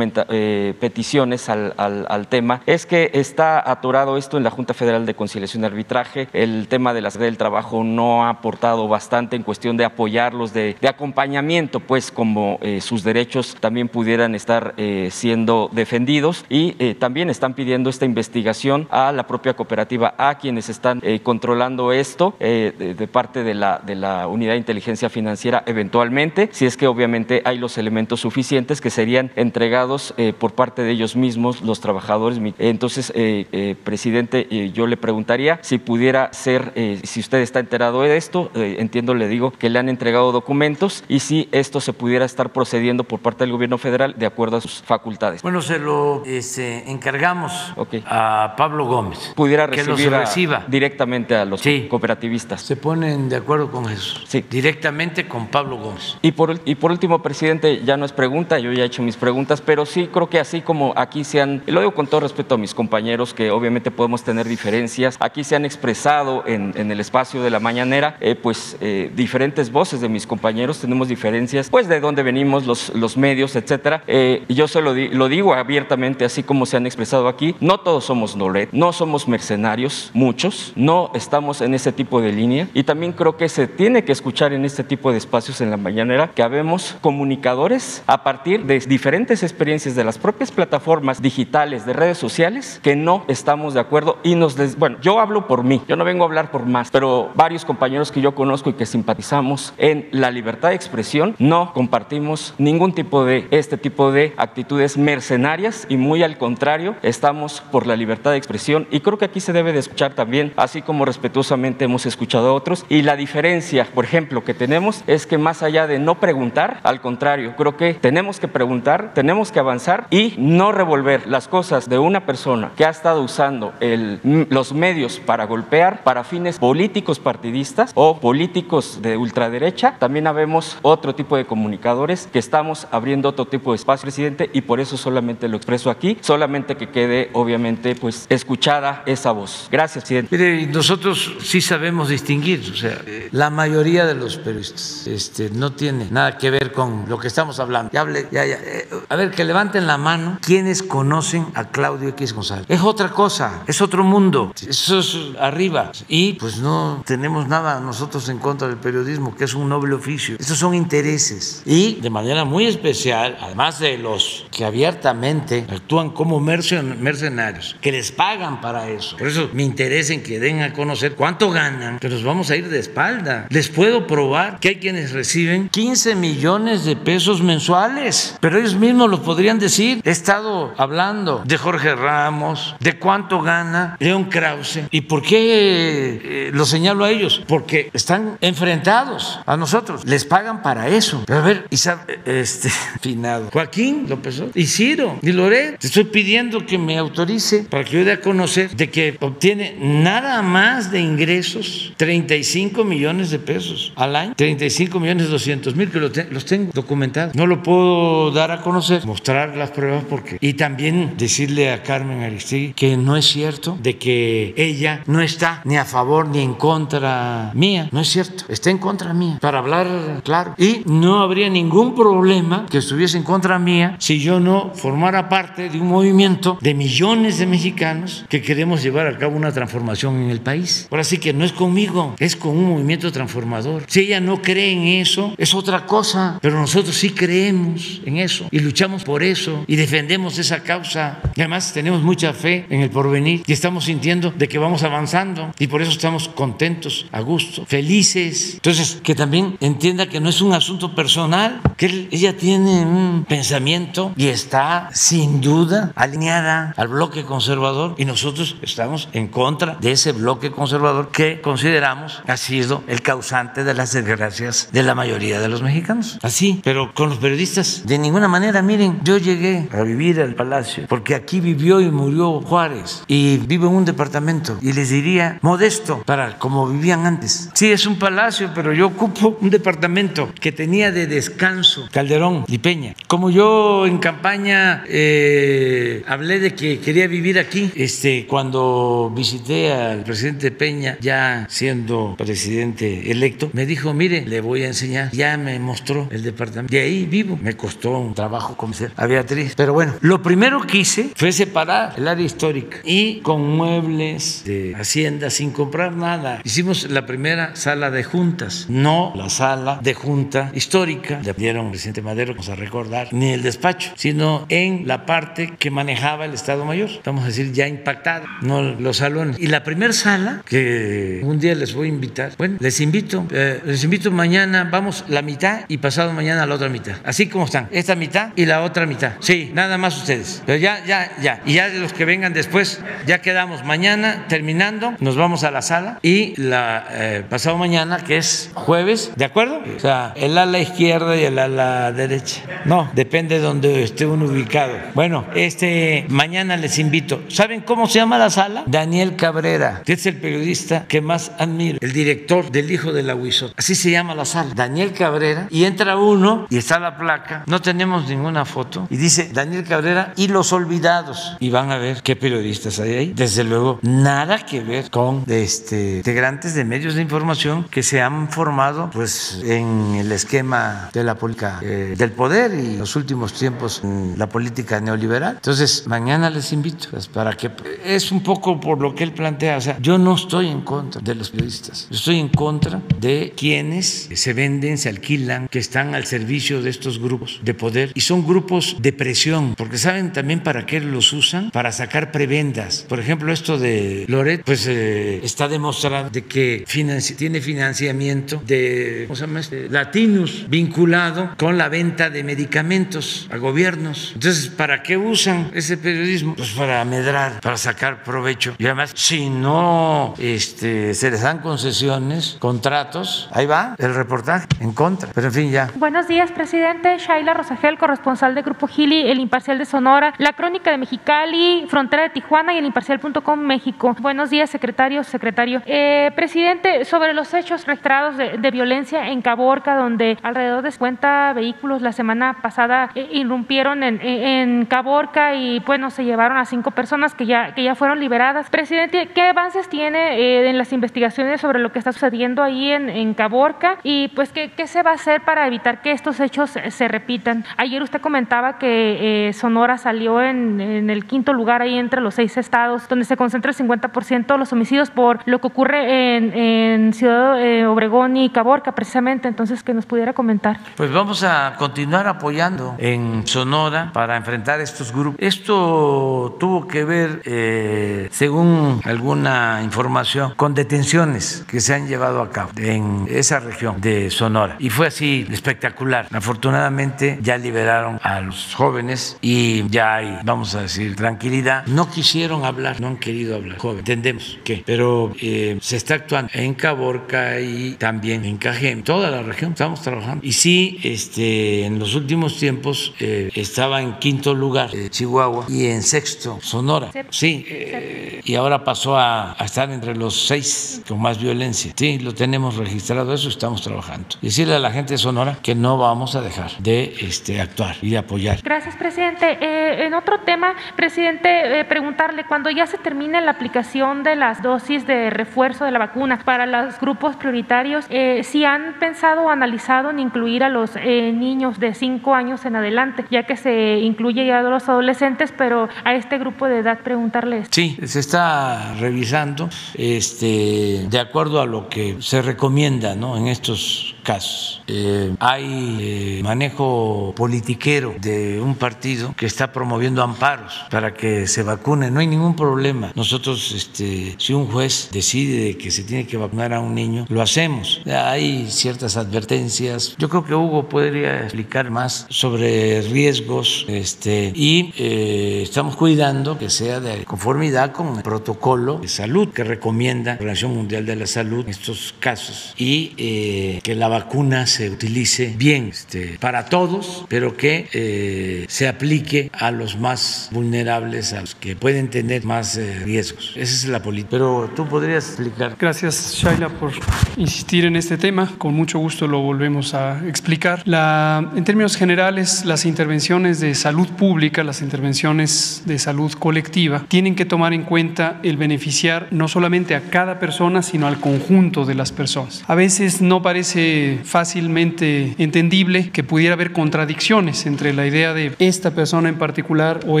eh, peticiones al, al, tema, es que está atorado esto en la Junta Federal de Conciliación y Arbitraje. El tema de la del trabajo no ha aportado bastante en cuestión de apoyarlos, de, de acompañamiento, pues como eh, sus derechos también pudieran estar eh, siendo defendidos. Y también están pidiendo esta investigación a la propia cooperativa, a quienes están controlando esto de, de, parte de la, de la Unidad de Inteligencia Financiera eventualmente, si es que obviamente hay los elementos suficientes que serían entregados eh, por parte de ellos mismos, los trabajadores. Entonces, eh, eh, presidente, yo le preguntaría si pudiera ser, si usted está enterado de esto, entiendo, le digo que le han entregado documentos y si esto se pudiera estar procediendo por parte del gobierno federal de acuerdo a sus facultades. Bueno, se lo este, encargamos a Pablo Gómez. Pudiera recibir reciba. directamente a los cooperativistas. Se ponen de acuerdo con eso. Sí. Directamente con Pablo Gómez. Y por, y por último, presidente, ya no es pregunta, yo ya he hecho mis preguntas, pero sí creo que así como aquí se han, lo digo con todo respeto a mis compañeros, que obviamente podemos tener diferencias, aquí se han expresado en, en el espacio de la mañanera, eh, pues eh, diferentes voces de mis compañeros, tenemos diferencias, pues de dónde venimos, los, los medios, etcétera. Eh, yo se lo, lo, digo abiertamente, así como se han expresado aquí, no todos somos Nolet, no somos mercenarios, muchos, no estamos en ese tipo de línea, y también creo que se tiene que escuchar en este tipo de espacios en la mañanera que habemos comunicadores a partir de diferentes experiencias de las propias plataformas digitales de redes sociales que no estamos de acuerdo y nos bueno, yo hablo por mí, yo no vengo a hablar por más, pero varios compañeros que yo conozco y que simpatizamos en la libertad de expresión no compartimos ningún tipo de este tipo de actitudes mercenarias y muy al contrario, estamos por la libertad de expresión y creo que aquí se debe de escuchar también, así como respetuosamente hemos escuchado a otros. Y la diferencia, por ejemplo, que tenemos es que más allá de no preguntar, al contrario, creo que tenemos que preguntar, tenemos que avanzar y no revolver las cosas de una persona que ha estado usando el, los medios para golpear para fines políticos partidistas o políticos de ultraderecha. También habemos otro tipo de comunicadores que estamos abriendo otro tipo de espacio, presidente, y por eso solamente lo expreso aquí, solamente que quede obviamente pues escuchada esa voz. Gracias, presidente. Mire, nosotros sí sabemos distinguir, o sea, la mayoría de los periodistas este, no tiene nada que ver con lo que estamos hablando. Ya hable, ya, ya. Eh, a ver, que levanten la mano quienes conocen a Claudio X González. Es otra cosa, es otro mundo. Eso es arriba. Y pues no tenemos nada nosotros en contra del periodismo, que es un noble oficio. Estos son intereses. Y de manera muy especial, además de los que abiertamente actúan como mercenarios, que les pagan para eso. Por eso me interesa en que den a conocer cuánto ganan, que nos vamos a ir de espalda. Les puedo probar que hay quienes reciben 15 millones de pesos mensuales, pero ellos mismos lo podrían decir. He estado hablando de Jorge Ramos, de cuánto gana León Krause. ¿Y por qué eh, lo señalo a ellos? Porque están enfrentados a nosotros. Les pagan para eso. A ver, este, finado. Joaquín López y Ciro y Loret. Te estoy pidiendo que me autorice para que yo dé a conocer de que obtiene nada más de ingresos 35 millones de pesos al año. 35 millones 200 mil que los tengo documentados. No lo puedo dar a conocer, mostrar las pruebas porque... Y también decirle a Carmen Aristegui que no es cierto de que ella no está ni a favor ni en contra mía. No es cierto, está en contra mía. Para hablar claro. Y no habría ningún problema que estuviese en contra mía si yo no formara parte de un movimiento de millones de mexicanos que queremos llevar a cabo una transformación en el país. Ahora sí que no es conmigo, es con un movimiento transformador. Si ella no cree en eso, es otra cosa, pero nosotros sí creemos en eso y luchamos por eso y defendemos esa causa. Y además tenemos mucha fe en el porvenir y estamos sintiendo de que vamos avanzando y por eso estamos contentos, a gusto, felices. Entonces, que también entienda que no es un asunto personal, que ella tiene un pensamiento y está sin duda alineada al bloque conservador y nosotros estamos en contra de ese bloque conservador que consideramos ha sido el causante de las desgracias de la mayoría de los mexicanos. Así, pero con los periodistas de ninguna manera, miren, yo llegué a vivir al palacio porque aquí vivió y murió Juárez y vivo en un departamento y les diría modesto para como vivían antes. Sí, es un palacio, pero yo ocupo un departamento que tenía de descanso Calderón y Peña. Como yo en campaña eh, hablé de que quería vivir aquí, este, cuando visité al presidente Peña, ya siendo presidente electo, me dijo, mire, le voy a enseñar. Ya me mostró el departamento. De ahí vivo. Me costó un trabajo comercial a Beatriz. Pero bueno, lo primero que hice fue separar el área histórica y con muebles de hacienda sin comprar nada. Hicimos la primera sala de juntas, no la sala de junta histórica. Le pidieron al presidente Madero, vamos a recordar, ni el despacho, sino en la parte que manejaba el Estado Mayor. Vamos a decir, ya impactada, no los salones. Y la primera sala, que un día les voy a invitar, bueno, les invito, eh, les invito mañana, vamos la mitad y pasado mañana la otra mitad. Así como están, esta mitad y la otra mitad. Sí, nada más ustedes. Pero ya, ya, ya. Y ya los que vengan después, ya quedamos. Mañana, terminando, nos vamos a la sala y la eh, pasado mañana, que es jueves, ¿de acuerdo? O sea, el ala izquierda y el ala derecha. No, depende de donde esté uno ubicado. Bueno, este mañana les invito. ¿Saben cómo se llama la sala? Daniel Cabrera, que es el periodista que más admiro, el director del Hijo de la Huizot. Así se llama la sala, Daniel Cabrera. Y entra uno y está la placa. No tenemos ninguna foto. Y dice Daniel Cabrera y los olvidados. Y van a ver qué periodistas hay ahí. Desde luego, nada que ver con este, integrantes de medios de información que se han formado pues en el esquema de la política eh, del poder y los últimos tiempos en la política neoliberal. Entonces, mañana les invito pues, para que es un poco por lo que él plantea, o sea, yo no estoy en contra de los periodistas, estoy en contra de quienes se venden, se alquilan, que están al servicio de estos grupos de poder y son grupos de presión, porque saben también para qué los usan, para sacar prebendas. Por ejemplo, esto de Loret, pues eh, está demostrado de que tiene financiamiento de ¿cómo se llama este? Latinus vinculado con la venta de medicamentos a gobiernos. Entonces, ¿para qué usan ese periodismo? Pues para medrar, para sacar provecho. Y además, si no este, se les dan concesiones, contratos, ahí va el reportaje en contra. Pero en fin, ya. Buenos días, presidente. Shaila Rosagel, corresponsal de Grupo Gili, El Imparcial de Sonora, La Crónica de Mexicali, Frontera de Tijuana y El Imparcial.com México. Buenos días, secretario, secretario. Eh, presidente, sobre los hechos registrados de, violencia en Caborca, donde alrededor de 50 vehículos la semana pasada eh, irrumpieron en, en, Caborca y, bueno, se llevaron a cinco personas que ya, que ya fueron liberadas. Presidente, ¿qué avances tiene eh, en las investigaciones sobre lo que está sucediendo ahí en, en Caborca? Y, pues, ¿qué, ¿qué, se va a hacer para evitar que estos hechos se repitan? Ayer usted comentaba que eh, Sonora salió en, en, el quinto lugar ahí entre los seis estados, donde se concentra el 50% de los homicidios por lo que ocurre en, en Ciudad eh, Obregón y Caborca, precisamente. Entonces, que nos pudiera comentar. Pues vamos a continuar apoyando en Sonora para enfrentar estos grupos. Esto tuvo que ver, eh, según alguna información, con detenciones que se han llevado a cabo en esa región de Sonora. Y fue así espectacular. Afortunadamente ya liberaron a los jóvenes y ya hay, vamos a decir, tranquilidad. No quisieron hablar, no han querido hablar. Joven, entendemos que, pero eh, se está actuando en Caborca y también en Cajem, toda la región, estamos trabajando. Y sí, este, en los últimos tiempos eh, estaba en quinto lugar eh, Chihuahua y en sexto Sonora. Sí, eh, y ahora pasó a, a, estar entre los seis con más violencia. Sí, lo tenemos registrado, eso estamos trabajando. Decirle a la gente de Sonora que no vamos a dejar de este, actuar y de apoyar. Gracias, presidente. Eh, en otro tema, presidente, eh, preguntarle, cuando ya se termine la aplicación de las dosis de refuerzo de la vacuna para los grupos prioritarios, eh, si han pensado o analizado en incluir a los niños de 5 años en adelante, ya que se incluye ya a los adolescentes, pero a este grupo de edad preguntarles. Sí, se está revisando este, de acuerdo a lo que se recomienda ¿no? en estos casos. Eh, hay eh, manejo politiquero de un partido que está promoviendo amparos para que se vacune. No hay ningún problema. Nosotros, este, si un juez decide que se tiene que vacunar a un niño, lo hacemos. Hay ciertas advertencias. Yo creo que Hugo podría explicar más sobre riesgos este, y eh, estamos cuidando que sea de conformidad con el protocolo de salud que recomienda la Organización Mundial de la Salud en estos casos y eh, que la vacuna se utilice bien este, para todos, pero que eh, se aplique a los más vulnerables, a los que pueden tener más eh, riesgos. Esa es la política. Pero tú podrías explicar. Gracias, Shaila, por insistir en este tema. Con mucho gusto lo volvemos a explicar. La, en términos generales, las intervenciones de salud pública, las intervenciones de salud colectiva, tienen que tomar en cuenta el beneficiar no solamente a cada persona, sino al conjunto de las personas. A veces no parece fácilmente entendible que pudiera haber contradicciones entre la idea de esta persona en particular o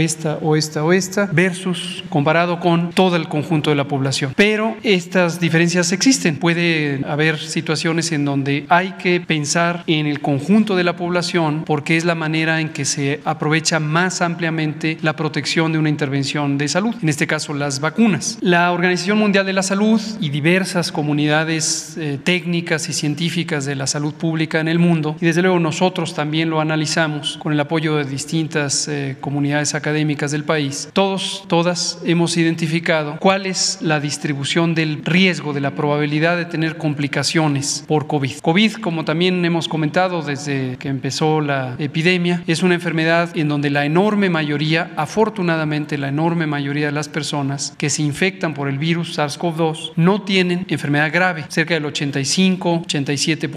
esta o esta o esta versus comparado con todo el conjunto de la población. Pero estas diferencias existen. Puede haber situaciones en donde hay que pensar en el conjunto de la población porque es la manera en que se aprovecha más ampliamente la protección de una intervención de salud, en este caso las vacunas. La Organización Mundial de la Salud y diversas comunidades eh, técnicas y científicas de la salud pública en el mundo, y desde luego nosotros también lo analizamos con el apoyo de distintas eh, comunidades académicas del país, todos, todas hemos identificado cuál es la distribución del riesgo, de la probabilidad de tener complicaciones por COVID. COVID, como también hemos comentado desde que empezó la epidemia, es una enfermedad en donde la enorme mayoría, afortunadamente la enorme mayoría de las personas que se infectan por el virus SARS-CoV-2 no tienen enfermedad grave, cerca del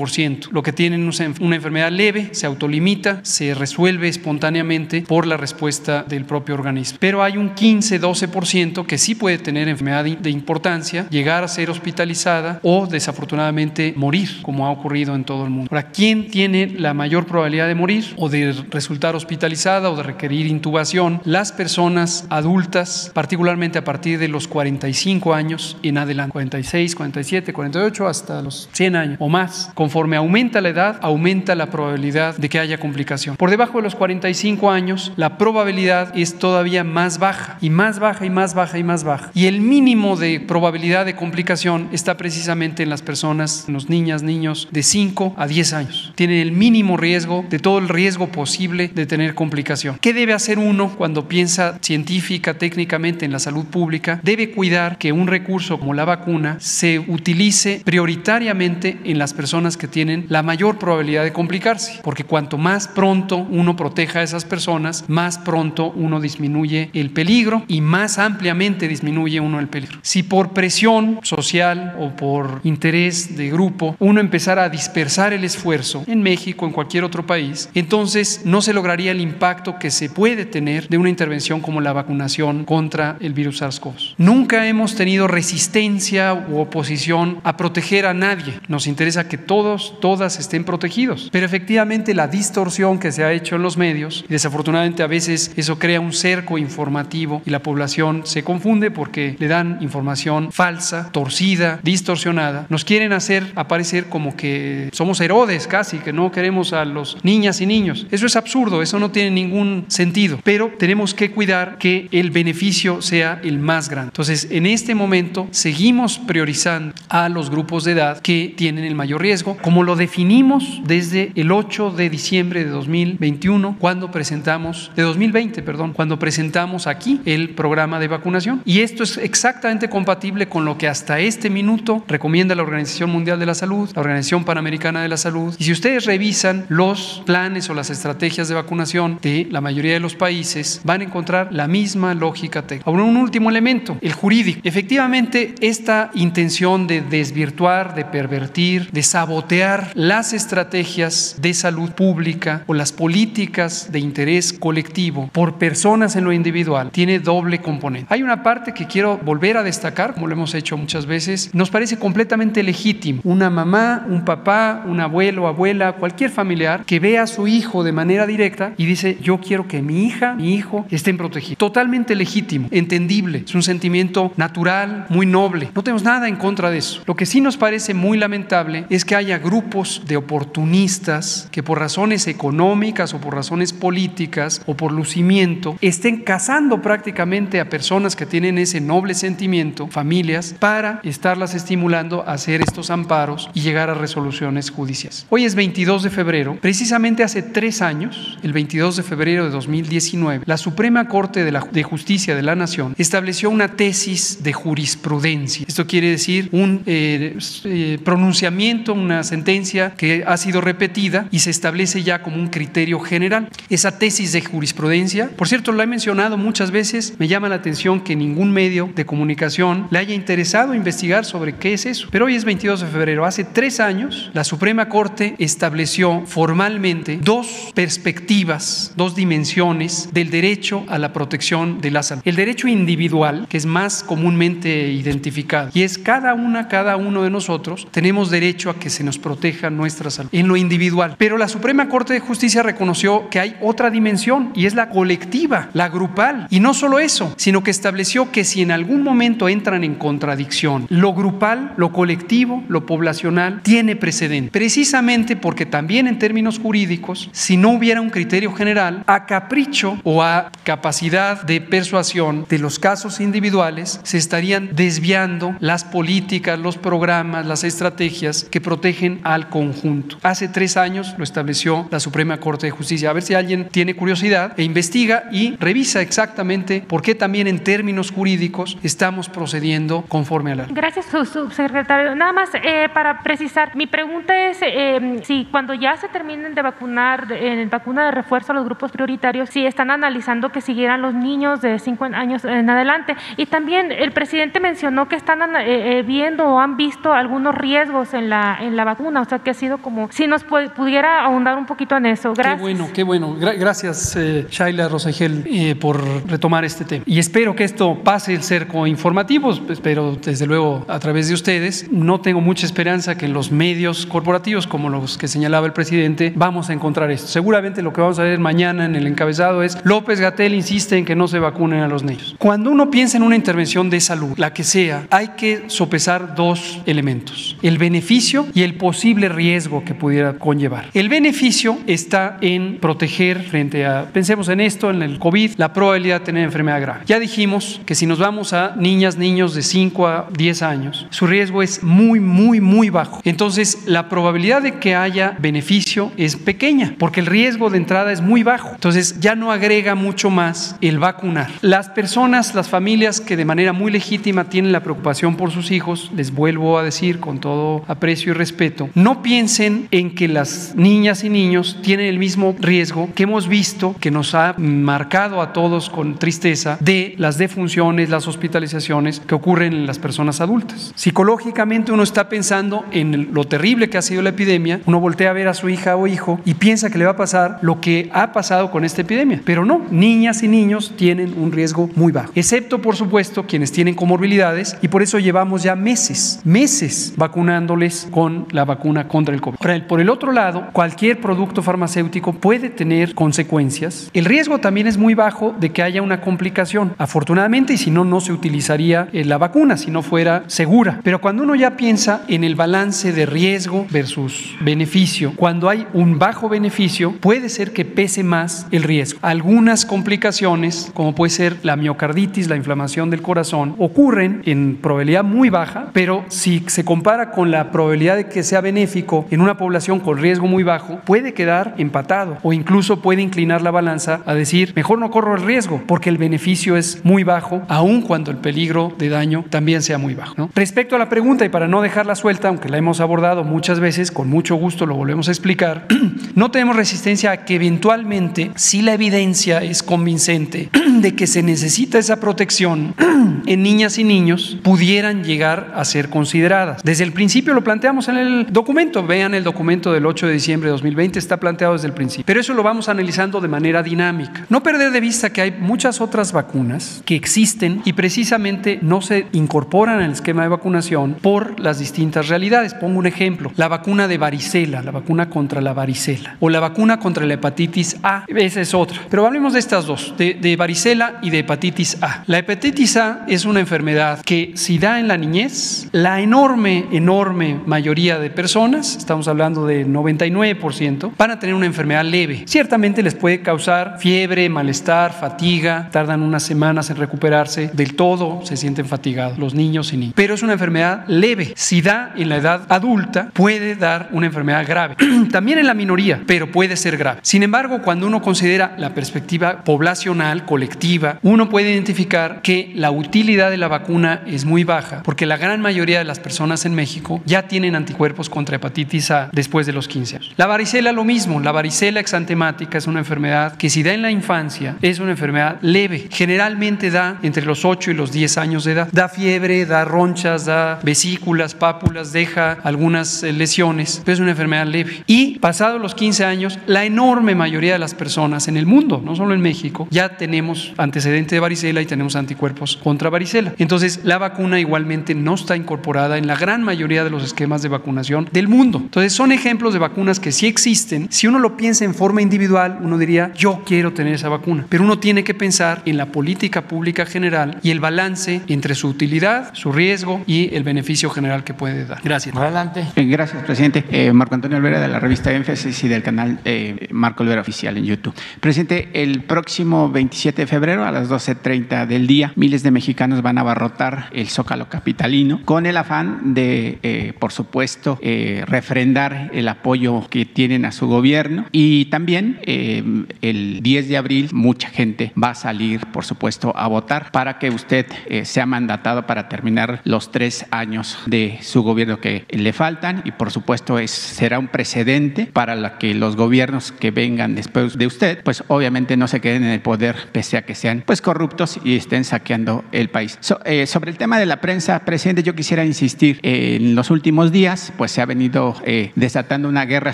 85-87%. Lo que tienen una enfermedad leve, se autolimita, se resuelve espontáneamente por la respuesta del propio organismo. Pero hay un 15-12% que sí puede tener enfermedad de importancia, llegar a ser hospitalizada o desafortunadamente morir, como ha ocurrido en todo el mundo. Ahora, ¿quién tiene la mayor probabilidad de morir o de resultar hospitalizada o de requerir intubación? Las personas adultas, particularmente a partir de los 45 años en adelante, 46, 47, 48, hasta los 100 años o más. Conforme aumenta la edad, aumenta la probabilidad de que haya complicación. Por debajo de los 45 años, la probabilidad es todavía más baja y más baja y más baja y más baja. Y el mínimo de probabilidad de complicación está precisamente en las personas, en los niñas, niños de 5 a 10 años. Tienen el mínimo riesgo de todo el riesgo posible de tener complicación. ¿Qué debe hacer uno cuando piensa científica, técnicamente en la salud pública? Debe cuidar que un recurso como la vacuna se utilice prioritariamente en las personas que tienen la mayor probabilidad de complicarse, porque cuanto más pronto uno proteja a esas personas, más pronto uno disminuye el peligro y más ampliamente disminuye uno el peligro. Si por presión social o por interés de grupo uno empezara a dispersar el esfuerzo en México, en cualquier otro país, entonces no se lograría el impacto que se puede tener de una intervención como la vacunación contra el virus SARS-CoV. Nunca hemos tenido resistencia u oposición a proteger a nadie. Nos interesa que todos, todas estén protegidos. Pero efectivamente la distorsión que se ha hecho en los medios, y desafortunadamente a veces eso crea un cerco informativo y la población se confunde porque le dan información falsa, torcida, distorsionada. Nos quieren hacer aparecer como que somos Herodes casi, que no queremos a los niñas y niños. Eso es absurdo, eso no tiene ningún sentido. Pero tenemos que cuidar que el beneficio sea el más grande. Entonces, en este momento seguimos priorizando a los grupos de edad que tienen el mayor riesgo, como lo definimos desde el 8 de diciembre de 2021, cuando presentamos, de 2020, perdón, cuando presentamos aquí el programa de vacunación. Y esto es exactamente compatible con lo que hasta este minuto recomienda la Organización Mundial de la Salud, la Organización Panamericana de la Salud. Y si ustedes revisan los planes o las estrategias de vacunación de la mayoría de los países, van a encontrar la misma lógica técnica. Ahora, un último elemento, el jurídico. Efectivamente, esta intención de desvirtuar, de pervertir, de sabotear las estrategias de salud pública o las políticas de interés colectivo por personas en lo individual tiene doble componente. Hay una parte que quiero volver a destacar, como lo hemos hecho muchas veces, nos parece completamente legítimo. Una mamá, un papá, un abuelo, abuela, cualquier familiar que vea a su hijo de manera directa y dice, yo quiero que mi hija, mi hijo estén protegidos. Totalmente legítimo, entendible, es un sentimiento natural, muy noble. No tenemos nada en contra de eso. Lo que sí nos parece muy lamentable es que haya haya grupos de oportunistas que por razones económicas o por razones políticas o por lucimiento estén cazando prácticamente a personas que tienen ese noble sentimiento, familias, para estarlas estimulando a hacer estos amparos y llegar a resoluciones judiciales. Hoy es 22 de febrero, precisamente hace tres años, el 22 de febrero de 2019, la Suprema Corte de, la, de Justicia de la Nación estableció una tesis de jurisprudencia. Esto quiere decir un eh, eh, pronunciamiento, una sentencia que ha sido repetida y se establece ya como un criterio general. Esa tesis de jurisprudencia, por cierto, lo he mencionado muchas veces, me llama la atención que ningún medio de comunicación le haya interesado investigar sobre qué es eso. Pero hoy es 22 de febrero, hace tres años, la Suprema Corte estableció formalmente dos perspectivas, dos dimensiones del derecho a la protección de la salud. El derecho individual, que es más comúnmente identificado, y es cada una, cada uno de nosotros, tenemos derecho a que se nos proteja nuestra salud en lo individual. Pero la Suprema Corte de Justicia reconoció que hay otra dimensión y es la colectiva, la grupal. Y no solo eso, sino que estableció que si en algún momento entran en contradicción, lo grupal, lo colectivo, lo poblacional, tiene precedente. Precisamente porque también en términos jurídicos, si no hubiera un criterio general, a capricho o a capacidad de persuasión de los casos individuales, se estarían desviando las políticas, los programas, las estrategias que protegen al conjunto. Hace tres años lo estableció la Suprema Corte de Justicia. A ver si alguien tiene curiosidad e investiga y revisa exactamente por qué también en términos jurídicos estamos procediendo conforme a la. Gracias, subsecretario. Nada más eh, para precisar, mi pregunta es eh, si cuando ya se terminen de vacunar en vacuna de refuerzo a los grupos prioritarios, si están analizando que siguieran los niños de 5 años en adelante. Y también el presidente mencionó que están eh, eh, viendo o han visto algunos riesgos en la, en la vacuna, o sea que ha sido como, si nos pudiera ahondar un poquito en eso. Gracias. Qué bueno, qué bueno. gracias, eh, Shaila Rosagel, eh, por retomar este tema. Y espero que esto pase el cerco informativo, espero desde luego a través de ustedes. No tengo mucha esperanza que en los medios corporativos, como los que señalaba el presidente, vamos a encontrar esto. Seguramente lo que vamos a ver mañana en el encabezado es López Gatel insiste en que no se vacunen a los niños. Cuando uno piensa en una intervención de salud, la que sea, hay que sopesar dos elementos, el beneficio y el posible riesgo que pudiera conllevar. El beneficio está en proteger frente a, pensemos en esto, en el COVID, la probabilidad de tener enfermedad grave. Ya dijimos que si nos vamos a niñas, niños de 5 a 10 años, su riesgo es muy, muy, muy bajo. Entonces, la probabilidad de que haya beneficio es pequeña, porque el riesgo de entrada es muy bajo. Entonces, ya no agrega mucho más el vacunar. Las personas, las familias que de manera muy legítima tienen la preocupación por sus hijos, les vuelvo a decir con todo aprecio y respeto, no piensen en que las niñas y niños tienen el mismo riesgo que hemos visto, que nos ha marcado a todos con tristeza, de las defunciones, las hospitalizaciones que ocurren en las personas adultas. Psicológicamente uno está pensando en lo terrible que ha sido la epidemia, uno voltea a ver a su hija o hijo y piensa que le va a pasar lo que ha pasado con esta epidemia, pero no, niñas y niños tienen un riesgo muy bajo, excepto por supuesto quienes tienen comorbilidades y por eso llevamos ya meses, meses vacunándoles con la vacuna contra el COVID. Por el otro lado, cualquier producto farmacéutico puede tener consecuencias. El riesgo también es muy bajo de que haya una complicación, afortunadamente, y si no, no se utilizaría eh, la vacuna si no fuera segura. Pero cuando uno ya piensa en el balance de riesgo versus beneficio, cuando hay un bajo beneficio, puede ser que pese más el riesgo. Algunas complicaciones, como puede ser la miocarditis, la inflamación del corazón, ocurren en probabilidad muy baja, pero si se compara con la probabilidad de que sea benéfico en una población con riesgo muy bajo, puede quedar empatado o incluso puede inclinar la balanza a decir, mejor no corro el riesgo porque el beneficio es muy bajo, aun cuando el peligro de daño también sea muy bajo. Respecto a la pregunta, y para no dejarla suelta, aunque la hemos abordado muchas veces, con mucho gusto lo volvemos a explicar, no tenemos resistencia a que eventualmente, si la evidencia es convincente de que se necesita esa protección en niñas y niños, pudieran llegar a ser consideradas. Desde el principio lo planteamos en el documento, vean el documento del 8 de diciembre de 2020, está planteado desde el principio. Pero eso lo vamos analizando de manera dinámica. No perder de vista que hay muchas otras vacunas que existen y precisamente no se incorporan al esquema de vacunación por las distintas realidades. Pongo un ejemplo, la vacuna de varicela, la vacuna contra la varicela o la vacuna contra la hepatitis A, esa es otra. Pero hablemos de estas dos, de, de varicela y de hepatitis A. La hepatitis A es una enfermedad que si da en la niñez, la enorme, enorme mayoría de personas, estamos hablando de 99%, van a tener una enfermedad leve. Ciertamente les puede causar fiebre, malestar, fatiga, tardan unas semanas en recuperarse del todo, se sienten fatigados los niños y niños. Pero es una enfermedad leve. Si da en la edad adulta, puede dar una enfermedad grave. También en la minoría, pero puede ser grave. Sin embargo, cuando uno considera la perspectiva poblacional, colectiva, uno puede identificar que la utilidad de la vacuna es muy baja, porque la gran mayoría de las personas en México ya tienen anticuerpos contra hepatitis A después de los 15 años. La varicela lo mismo, la varicela exantemática es una enfermedad que si da en la infancia es una enfermedad leve, generalmente da entre los 8 y los 10 años de edad. Da fiebre, da ronchas, da vesículas, pápulas, deja algunas eh, lesiones, pero es una enfermedad leve. Y pasados los 15 años, la enorme mayoría de las personas en el mundo, no solo en México, ya tenemos antecedente de varicela y tenemos anticuerpos contra varicela. Entonces, la vacuna igualmente no está incorporada en la gran mayoría de los esquemas de vacunación del mundo. Entonces, son ejemplos de vacunas que sí existen. Si uno lo piensa en forma individual, uno diría, yo quiero tener esa vacuna. Pero uno tiene que pensar en la política pública general y el balance entre su utilidad, su riesgo y el beneficio general que puede dar. Gracias. Adelante. Eh, Gracias, presidente. Eh, Marco Antonio Olvera de la revista Énfasis y del canal eh, Marco Olvera Oficial en YouTube. Presidente, el próximo 27 de febrero a las 12.30 del día, miles de mexicanos van a abarrotar el Zócalo Capitalino con el afán de, eh, por supuesto, eh, refrendar el apoyo que tienen a su gobierno y también eh, el 10 de abril mucha gente va a salir, por supuesto, a votar para que usted eh, sea mandatado para terminar los tres años de su gobierno que le faltan y por supuesto es, será un precedente para la que los gobiernos que vengan después de usted, pues obviamente no se queden en el poder pese a que sean pues corruptos y estén saqueando el país. So- eh, sobre el tema de la prensa, presidente, yo quisiera insistir, eh, en los últimos días pues se ha venido eh, desatando una guerra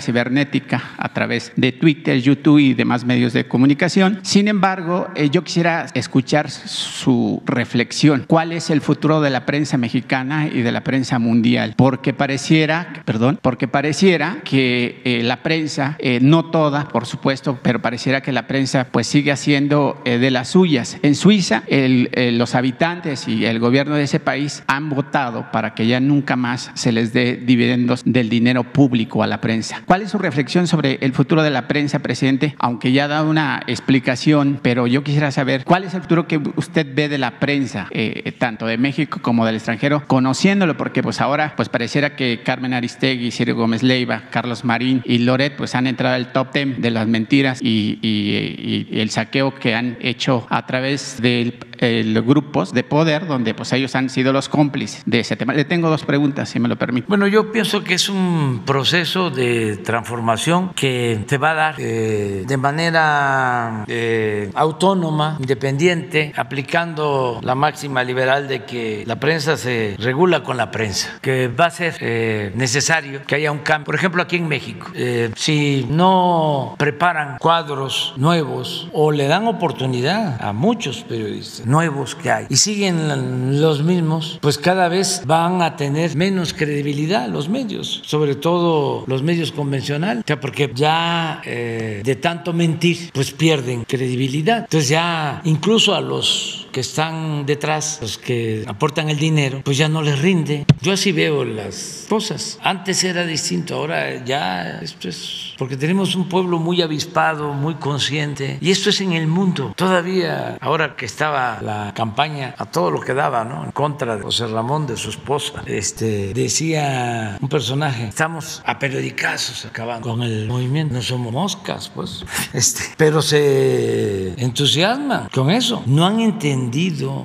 cibernética a través de Twitter, YouTube y demás medios de comunicación. Sin embargo, eh, yo quisiera escuchar su reflexión. ¿Cuál es el futuro de la prensa mexicana y de la prensa mundial? Porque pareciera, perdón, porque pareciera que eh, la prensa, no toda, por supuesto, pero pareciera que la prensa pues sigue haciendo de las suyas. En Suiza, los habitantes y el gobierno de ese país han votado para que ya nunca más se les dé dividendos del dinero público a la prensa. ¿Cuál es su reflexión sobre el futuro de la prensa, presidente? Aunque ya dado una explicación, pero yo quisiera saber cuál es el futuro que usted ve de la prensa, eh, tanto de México como del extranjero, conociéndolo, porque pues ahora pues pareciera que Carmen Aristegui, Ciro Gómez Leiva, Carlos Marín y Loret pues han entrado al top 10 de las mentiras y, el saqueo que han hecho a través de grupos de poder donde pues ellos han sido los cómplices de ese tema. Le tengo dos preguntas, si me lo permite. Bueno, yo pienso que es un proceso de transformación que se va a dar eh, de manera eh, autónoma, independiente, aplicando la máxima liberal de que la prensa se regula con la prensa, que va a ser eh, necesario que haya un cambio. Por ejemplo, aquí en México, eh, si no preparan cuadros nuevos o le dan oportunidad a muchos periodistas nuevos que hay y siguen los mismos, pues cada vez van a tener menos credibilidad los medios, sobre todo los medios convencionales, o sea, porque ya eh, de tanto mentir, pues pierden credibilidad. Entonces ya incluso a los que están detrás, los que aportan el dinero, pues ya no les rinde. Yo así veo las cosas. Antes era distinto, ahora ya esto es porque tenemos un pueblo muy avispado, muy consciente, y esto es en el mundo. Todavía, ahora que estaba la campaña a todo lo que daba, ¿no? En contra de José Ramón, de su esposa, este, decía un personaje, estamos a periodicazos acabando con el movimiento, no somos moscas, pues, este, pero se entusiasman con eso. No han entendido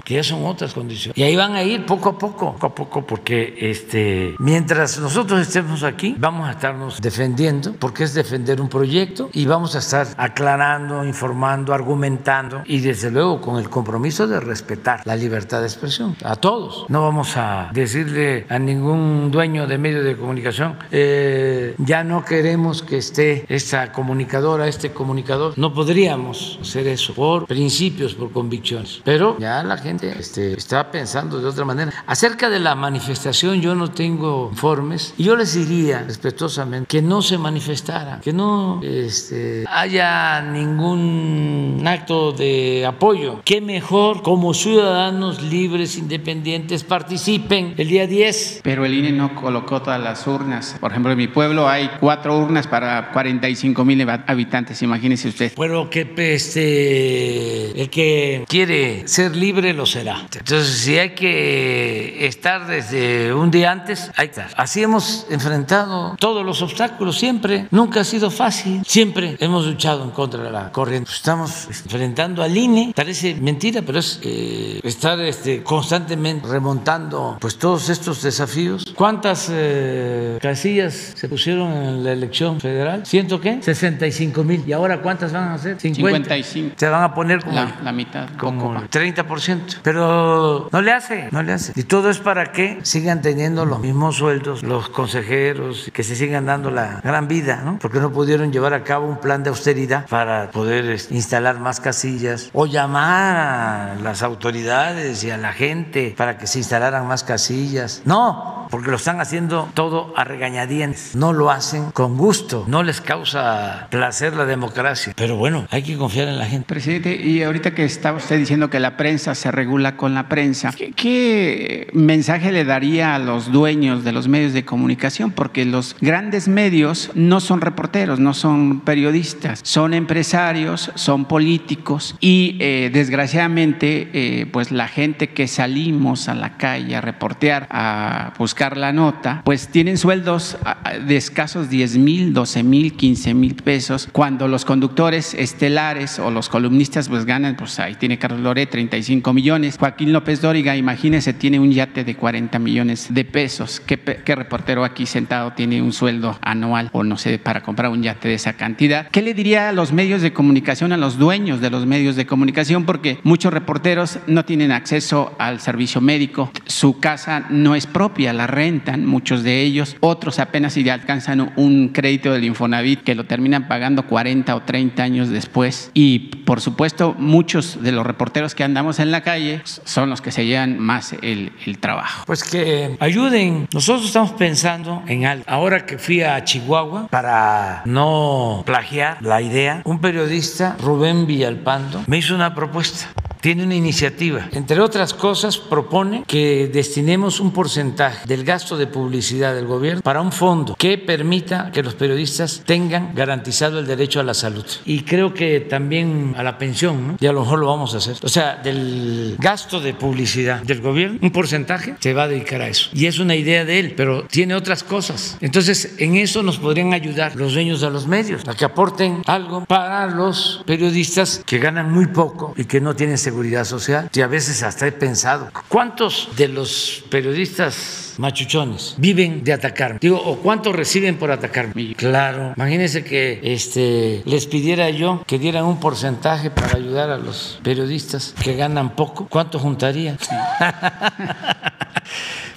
que ya son otras condiciones. Y ahí van a ir poco a poco, poco a poco, porque este, mientras nosotros estemos aquí, vamos a estarnos defendiendo, porque es defender un proyecto y vamos a estar aclarando, informando, argumentando y desde luego con el compromiso de respetar la libertad de expresión a todos. No vamos a decirle a ningún dueño de medio de comunicación, eh, ya no queremos que esté esta comunicadora, este comunicador. No podríamos hacer eso por principios, por convicciones. Pero pero ya la gente este, está pensando de otra manera. Acerca de la manifestación yo no tengo informes y yo les diría respetuosamente que no se manifestara, que no este, haya ningún acto de apoyo. Que mejor como ciudadanos libres, independientes, participen el día 10. Pero el INE no colocó todas las urnas. Por ejemplo, en mi pueblo hay cuatro urnas para 45 mil habitantes, imagínese usted. Bueno, que este, el que quiere ser libre lo será. Entonces, si hay que estar desde un día antes, ahí está. Así hemos enfrentado todos los obstáculos siempre. Nunca ha sido fácil. Siempre hemos luchado en contra de la corriente. Estamos enfrentando al INE. Parece mentira, pero es eh, estar este, constantemente remontando pues todos estos desafíos. ¿Cuántas eh, casillas se pusieron en la elección federal? ¿Ciento qué? 65 mil. ¿Y ahora cuántas van a ser? 55. Se van a poner como La, la mitad. como poco. 30%. Pero no le hace, no le hace. Y todo es para que sigan teniendo los mismos sueldos los consejeros, que se sigan dando la gran vida, ¿no? Porque no pudieron llevar a cabo un plan de austeridad para poder este, instalar más casillas o llamar a las autoridades y a la gente para que se instalaran más casillas. No, porque lo están haciendo todo a regañadientes. No lo hacen con gusto, no les causa placer la democracia. Pero bueno, hay que confiar en la gente. Presidente, y ahorita que está usted diciendo que la prensa se regula con la prensa, ¿qué, qué mensaje le daría a los dueños de los medios de comunicación? Porque los grandes medios no son reporteros, no son periodistas, son empresarios, son políticos. Y eh, desgraciadamente eh, pues la gente que salimos a la calle a reportear, a buscar la nota, pues tienen sueldos de escasos 10 mil, 12 mil, 15 mil pesos, cuando los conductores estelares o los columnistas pues ganan, pues ahí tiene Carlos Loret 35 millones, Joaquín López Dóriga, imagínese, tiene un yate de 40 millones de pesos. ¿Qué, reportero aquí sentado tiene un sueldo anual o no sé, para comprar un yate de esa cantidad? ¿Qué le diría a los medios de comunicación, a los dueños de los medios de comunicación? Porque muchos reporteros no tienen acceso al servicio médico, su casa no es propia, la rentan, muchos de ellos, otros apenas si alcanzan un crédito del Infonavit que lo terminan pagando 40 o 30 años después. Y por supuesto, muchos de los reporteros que andamos en la calle son los que se llevan más el, el trabajo. Pues que ayuden. Nosotros estamos pensando en algo. Ahora que fui a Chihuahua para no plagiar la idea, un periodista, Rubén Villalpando, me hizo una propuesta. Tiene una iniciativa. Entre otras cosas, propone que destinemos un porcentaje del gasto de publicidad del gobierno para un fondo que permita que los periodistas tengan garantizado el derecho a la salud. Y creo que también a la pensión, ¿no? Y a lo mejor lo vamos a hacer. O sea, del gasto de publicidad del gobierno, un porcentaje se va a dedicar a eso. Y es una idea de él, pero tiene otras cosas. Entonces, en eso nos podrían ayudar los dueños de los medios, a que aporten algo para los periodistas que ganan muy poco y que no tienen seguridad social. Y a veces hasta he pensado, ¿cuántos de los periodistas machuchones viven de atacarme? Digo, ¿o cuántos reciben por atacarme? Claro, imagínense que este, les pidiera yo que dieran un porcentaje para ayudar a los periodistas que ganan poco. ¿Cuánto juntaría?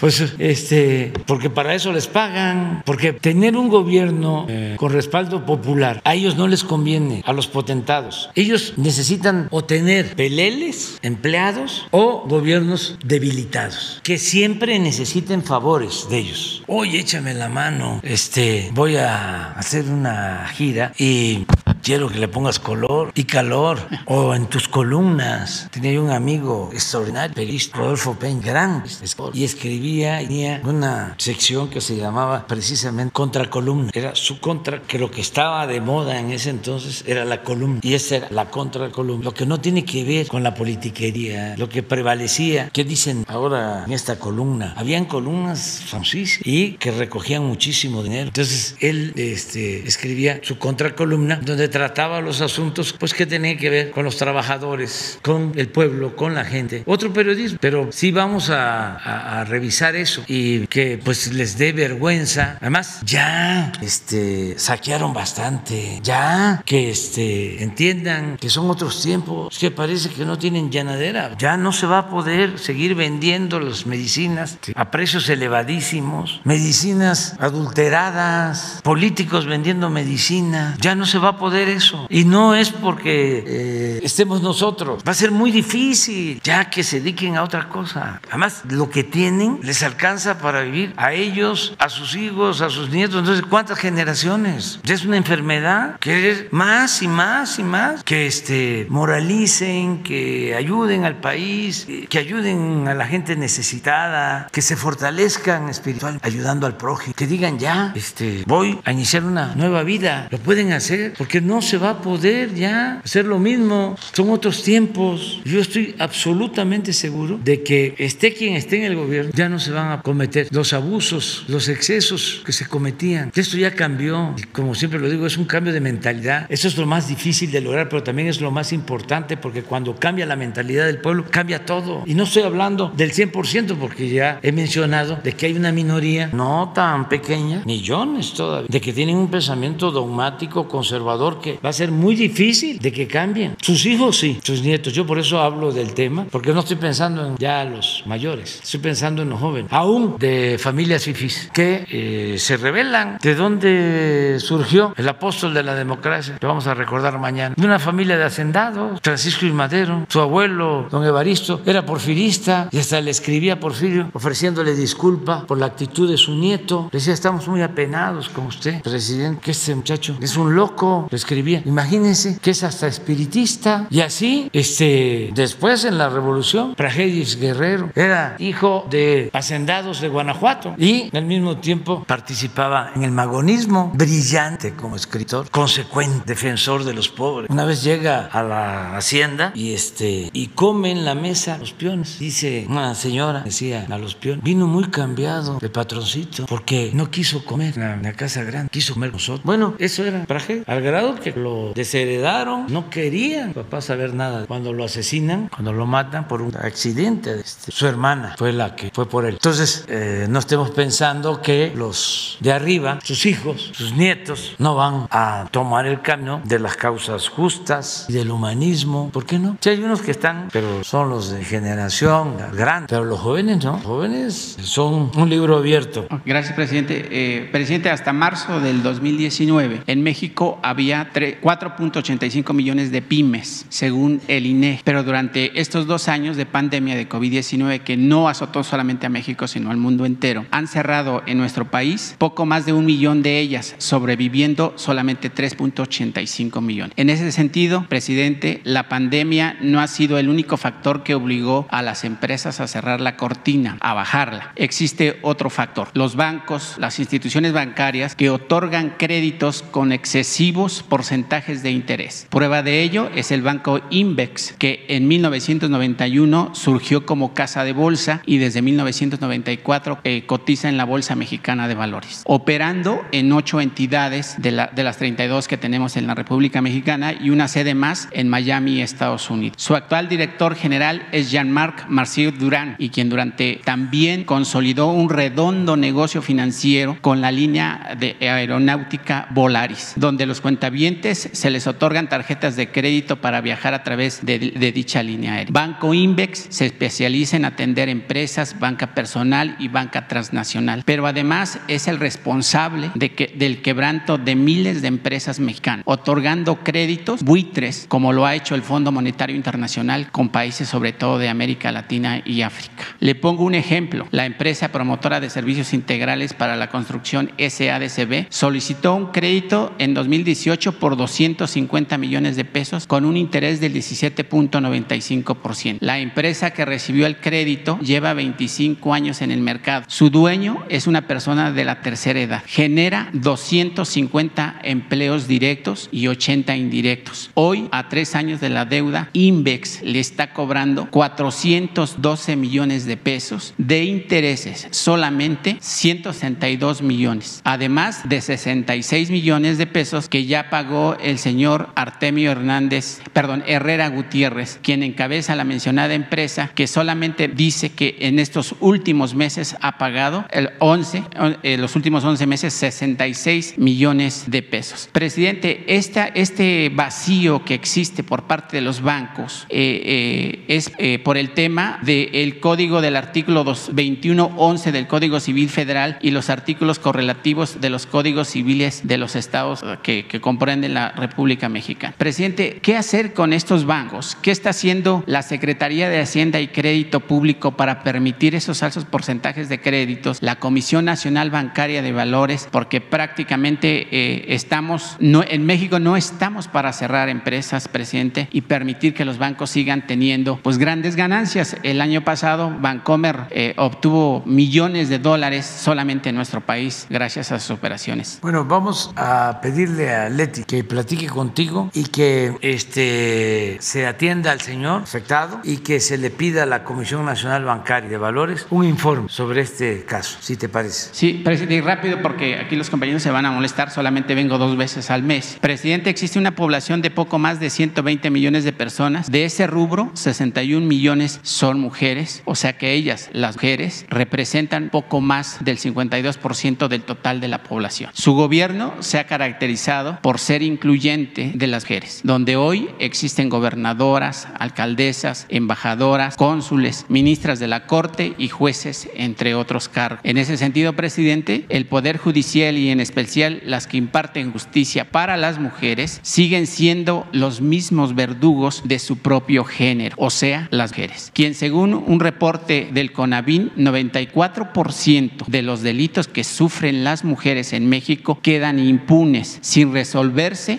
Pues este, porque para eso les pagan, porque tener un gobierno eh, con respaldo popular a ellos no les conviene, a los potentados. Ellos necesitan o tener peleles, empleados o gobiernos debilitados, que siempre necesiten favores de ellos. Oye, échame la mano, este, voy a hacer una gira y quiero que le pongas color y calor o en tus columnas. Tenía yo un amigo extraordinario, periodista, Rodolfo Peña, gran y escribía y tenía una sección que se llamaba precisamente contracolumna. Era su contra, que lo que estaba de moda en ese entonces era la columna y esa era la contracolumna. Lo que no tiene que ver con la politiquería, lo que prevalecía. ¿Qué dicen ahora en esta columna? Habían columnas famosísimas y que recogían muchísimo dinero. Entonces él este, escribía su contracolumna donde trataba los asuntos pues que tenían que ver con los trabajadores, con el pueblo, con la gente. Otro periodismo, pero sí vamos a, revisar eso y que pues les dé vergüenza. Además, ya este, saquearon bastante, ya que este, entiendan que son otros tiempos, que parece que no tienen llanadera, ya no se va a poder seguir vendiendo las medicinas a precios elevadísimos, medicinas adulteradas, políticos vendiendo medicina, ya no se va a poder poder eso. Y no es porque eh, estemos nosotros. Va a ser muy difícil ya que se dediquen a otra cosa. Además, lo que tienen les alcanza para vivir a ellos, a sus hijos, a sus nietos. Entonces, ¿cuántas generaciones? Ya es una enfermedad. Que más y más y más que este, moralicen, que ayuden al país, que ayuden a la gente necesitada, que se fortalezcan espiritual, ayudando al prójimo, que digan ya, este, voy a iniciar una nueva vida. Lo pueden hacer porque no se va a poder ya hacer lo mismo. Son otros tiempos. Yo estoy absolutamente seguro de que esté quien esté en el gobierno, ya no se van a cometer los abusos, los excesos que se cometían. Esto ya cambió. Y como siempre lo digo, es un cambio de mentalidad. Eso es lo más difícil de lograr, pero también es lo más importante porque cuando cambia la mentalidad del pueblo, cambia todo. Y no estoy hablando del 100% porque ya he mencionado de que hay una minoría no tan pequeña, millones todavía, de que tienen un pensamiento dogmático, conservador, que va a ser muy difícil de que cambien. Sus hijos sí, sus nietos. Yo por eso hablo del tema, porque no estoy pensando en ya los mayores, estoy pensando en los jóvenes, aún de familias fifís, que eh, se revelan de dónde surgió el apóstol de la democracia, lo vamos a recordar mañana, de una familia de hacendados, Francisco y Madero, su abuelo, don Evaristo, era porfirista y hasta le escribía a Porfirio ofreciéndole disculpa por la actitud de su nieto. Le decía, estamos muy apenados con usted, presidente, que este muchacho es un loco, le escribía. Imagínense que es hasta espiritista. Y así, este, después en la revolución, Pragedis Guerrero era hijo de hacendados de Guanajuato y al mismo tiempo participaba en el magonismo, brillante como escritor, consecuente, defensor de los pobres. Una vez llega a la hacienda y este y come en la mesa los peones. Dice una señora, decía a los peones, vino muy cambiado el patroncito porque no quiso comer en la casa grande, quiso comer nosotros. Bueno, eso era Praje, al grado que lo desheredaron, no querían papá saber nada. Cuando lo asesinan, cuando lo matan por un accidente, este, su hermana fue la que fue por él. Entonces, eh, no estemos pensando que los de arriba, sus hijos, sus nietos, no van a tomar el camino de las causas justas y del humanismo. ¿Por qué no? Si hay unos que están, pero son los de generación grande, pero los jóvenes no. Los jóvenes son un libro abierto. Gracias, presidente. Eh, presidente, hasta marzo del 2019, en México había 4.85 millones de pymes, según el INE. Pero durante estos dos años de pandemia de COVID-19, que no azotó solamente a México, sino al mundo entero, han cerrado en nuestro país poco más de un millón de ellas, sobreviviendo solamente 3.85 millones. En ese sentido, presidente, la pandemia no ha sido el único factor que obligó a las empresas a cerrar la cortina, a bajarla. Existe otro factor. Los bancos, las instituciones bancarias que otorgan créditos con excesivos porcentajes de interés. Prueba de ello es el banco Invex, que en 1991 surgió como casa de bolsa y desde 1994 eh, cotiza en la Bolsa Mexicana de Valores, operando en ocho entidades de, la, de las 32 que tenemos en la República Mexicana y una sede más en Miami, Estados Unidos. Su actual director general es Jean-Marc Marcier Durán y quien durante también consolidó un redondo negocio financiero con la línea de aeronáutica Volaris, donde los cuentavientes se les otorgan tarjetas de crédito para viajar a través de, dicha línea aérea. Banco Invex se especializa en atender empresas, banca personal y banca transnacional, pero además es el responsable de que, del quebranto de miles de empresas mexicanas, otorgando créditos buitres, como lo ha hecho el Fondo Monetario Internacional con países sobre todo de América Latina y África. Le pongo un ejemplo. La empresa promotora de servicios integrales para la construcción SADCB solicitó un crédito en 2018 por 250 millones de pesos con un interés del 17.95%. La empresa que recibió el crédito lleva 25 años en el mercado. Su dueño es una persona de la tercera edad. Genera 250 empleos directos y 80 indirectos. Hoy, a tres años de la deuda, Invex le está cobrando 412 millones de pesos de intereses, solamente 162 millones, además de 66 millones de pesos que ya pagó el señor Artemio Hernández, perdón, Herrera Gutiérrez, quien encabeza la mencionada empresa que solamente dice que en estos últimos meses ha pagado el 11, eh, los últimos 11 meses 66 millones de pesos. Presidente, este vacío que existe por parte de los bancos eh, eh, es por el tema del código del artículo 2111 del Código Civil Federal y los artículos correlativos de los códigos civiles de los estados que, que por ende en la República Mexicana. Presidente, ¿qué hacer con estos bancos? ¿Qué está haciendo la Secretaría de Hacienda y Crédito Público para permitir esos altos porcentajes de créditos? La Comisión Nacional Bancaria de Valores, porque prácticamente eh, estamos, en México no estamos para cerrar empresas, presidente, y permitir que los bancos sigan teniendo pues grandes ganancias. El año pasado Bancomer eh, obtuvo millones de dólares solamente en nuestro país gracias a sus operaciones. Bueno, vamos a pedirle a Leti que platique contigo y que este, se atienda al señor afectado y que se le pida a la Comisión Nacional Bancaria de Valores un informe sobre este caso, si te parece. Sí, presidente, y rápido porque aquí los compañeros se van a molestar, solamente vengo dos veces al mes. Presidente, existe una población de poco más de 120 millones de personas. De ese rubro, 61 millones son mujeres, o sea que ellas, las mujeres, representan poco más del 52% del total de la población. Su gobierno se ha caracterizado por ser incluyente de las mujeres, donde hoy existen gobernadoras, alcaldesas, embajadoras, cónsules, ministras de la Corte y jueces, entre otros cargos. En ese sentido, presidente, el Poder Judicial y en especial las que imparten justicia para las mujeres siguen siendo los mismos verdugos de su propio género, o sea, las mujeres, quien según un reporte del CONAVIN, 94% de los delitos que sufren las mujeres en México quedan impunes, sin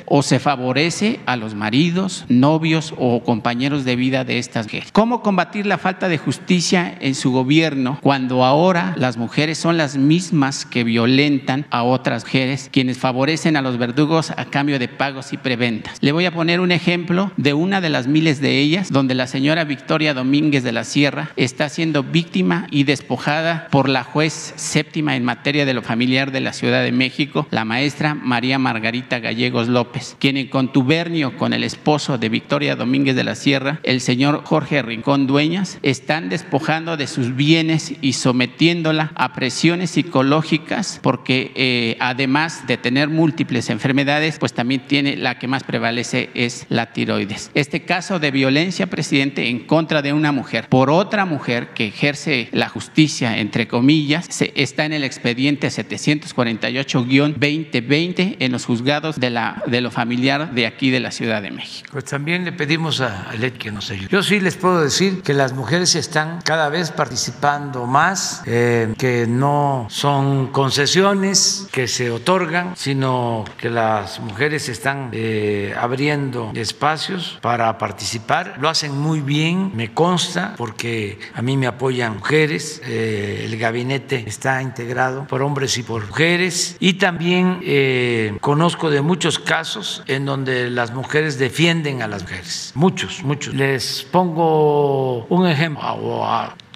o se favorece a los maridos, novios o compañeros de vida de estas mujeres. ¿Cómo combatir la falta de justicia en su gobierno cuando ahora las mujeres son las mismas que violentan a otras mujeres, quienes favorecen a los verdugos a cambio de pagos y preventas? Le voy a poner un ejemplo de una de las miles de ellas, donde la señora Victoria Domínguez de la Sierra está siendo víctima y despojada por la juez séptima en materia de lo familiar de la Ciudad de México, la maestra María Margarita López, quien en contubernio con el esposo de Victoria Domínguez de la Sierra, el señor Jorge Rincón Dueñas, están despojando de sus bienes y sometiéndola a presiones psicológicas porque eh, además de tener múltiples enfermedades, pues también tiene la que más prevalece es la tiroides. Este caso de violencia, presidente, en contra de una mujer por otra mujer que ejerce la justicia, entre comillas, se, está en el expediente 748-2020 en los juzgados de, la, de lo familiar de aquí de la Ciudad de México. Pues también le pedimos a Alet que nos ayude. Yo sí les puedo decir que las mujeres están cada vez participando más, eh, que no son concesiones que se otorgan, sino que las mujeres están eh, abriendo espacios para participar. Lo hacen muy bien, me consta, porque a mí me apoyan mujeres. Eh, el gabinete está integrado por hombres y por mujeres. Y también eh, conozco de muchos casos en donde las mujeres defienden a las mujeres. Muchos, muchos. Les pongo un ejemplo.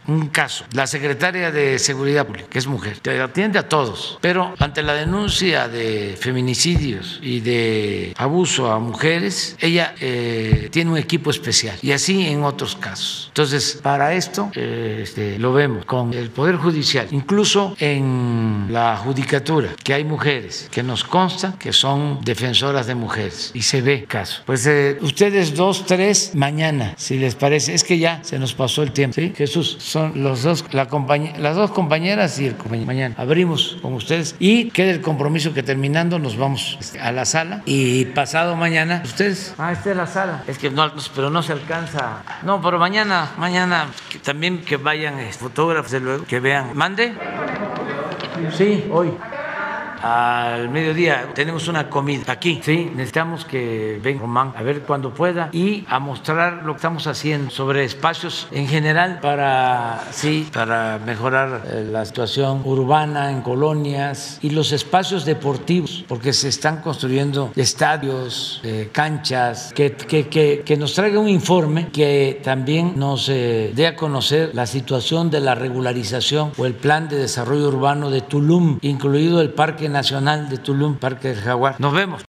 Un caso, la secretaria de Seguridad Pública, que es mujer, te atiende a todos, pero ante la denuncia de feminicidios y de abuso a mujeres, ella eh, tiene un equipo especial y así en otros casos. Entonces, para esto eh, este, lo vemos con el Poder Judicial, incluso en la judicatura, que hay mujeres que nos consta que son defensoras de mujeres y se ve caso. Pues eh, ustedes dos, tres, mañana, si les parece, es que ya se nos pasó el tiempo, ¿sí? Jesús son los dos, la las dos compañeras y el compañero. Mañana abrimos con ustedes y queda el compromiso que terminando nos vamos a la sala y pasado mañana ustedes. Ah, esta es la sala. Es que no, pero no se alcanza. No, pero mañana, mañana también que vayan este, fotógrafos de luego, que vean. Mande. Sí, hoy al mediodía tenemos una comida aquí. Sí, necesitamos que venga Román a ver cuando pueda y a mostrar lo que estamos haciendo sobre espacios en general para sí, para mejorar eh, la situación urbana en colonias y los espacios deportivos, porque se están construyendo estadios, eh, canchas, que, que, que, que, nos traiga un informe que también nos eh, dé a conocer la situación de la regularización o el plan de desarrollo urbano de Tulum, incluido el Parque Nacional de Tulum, Parque del Jaguar. Nos vemos.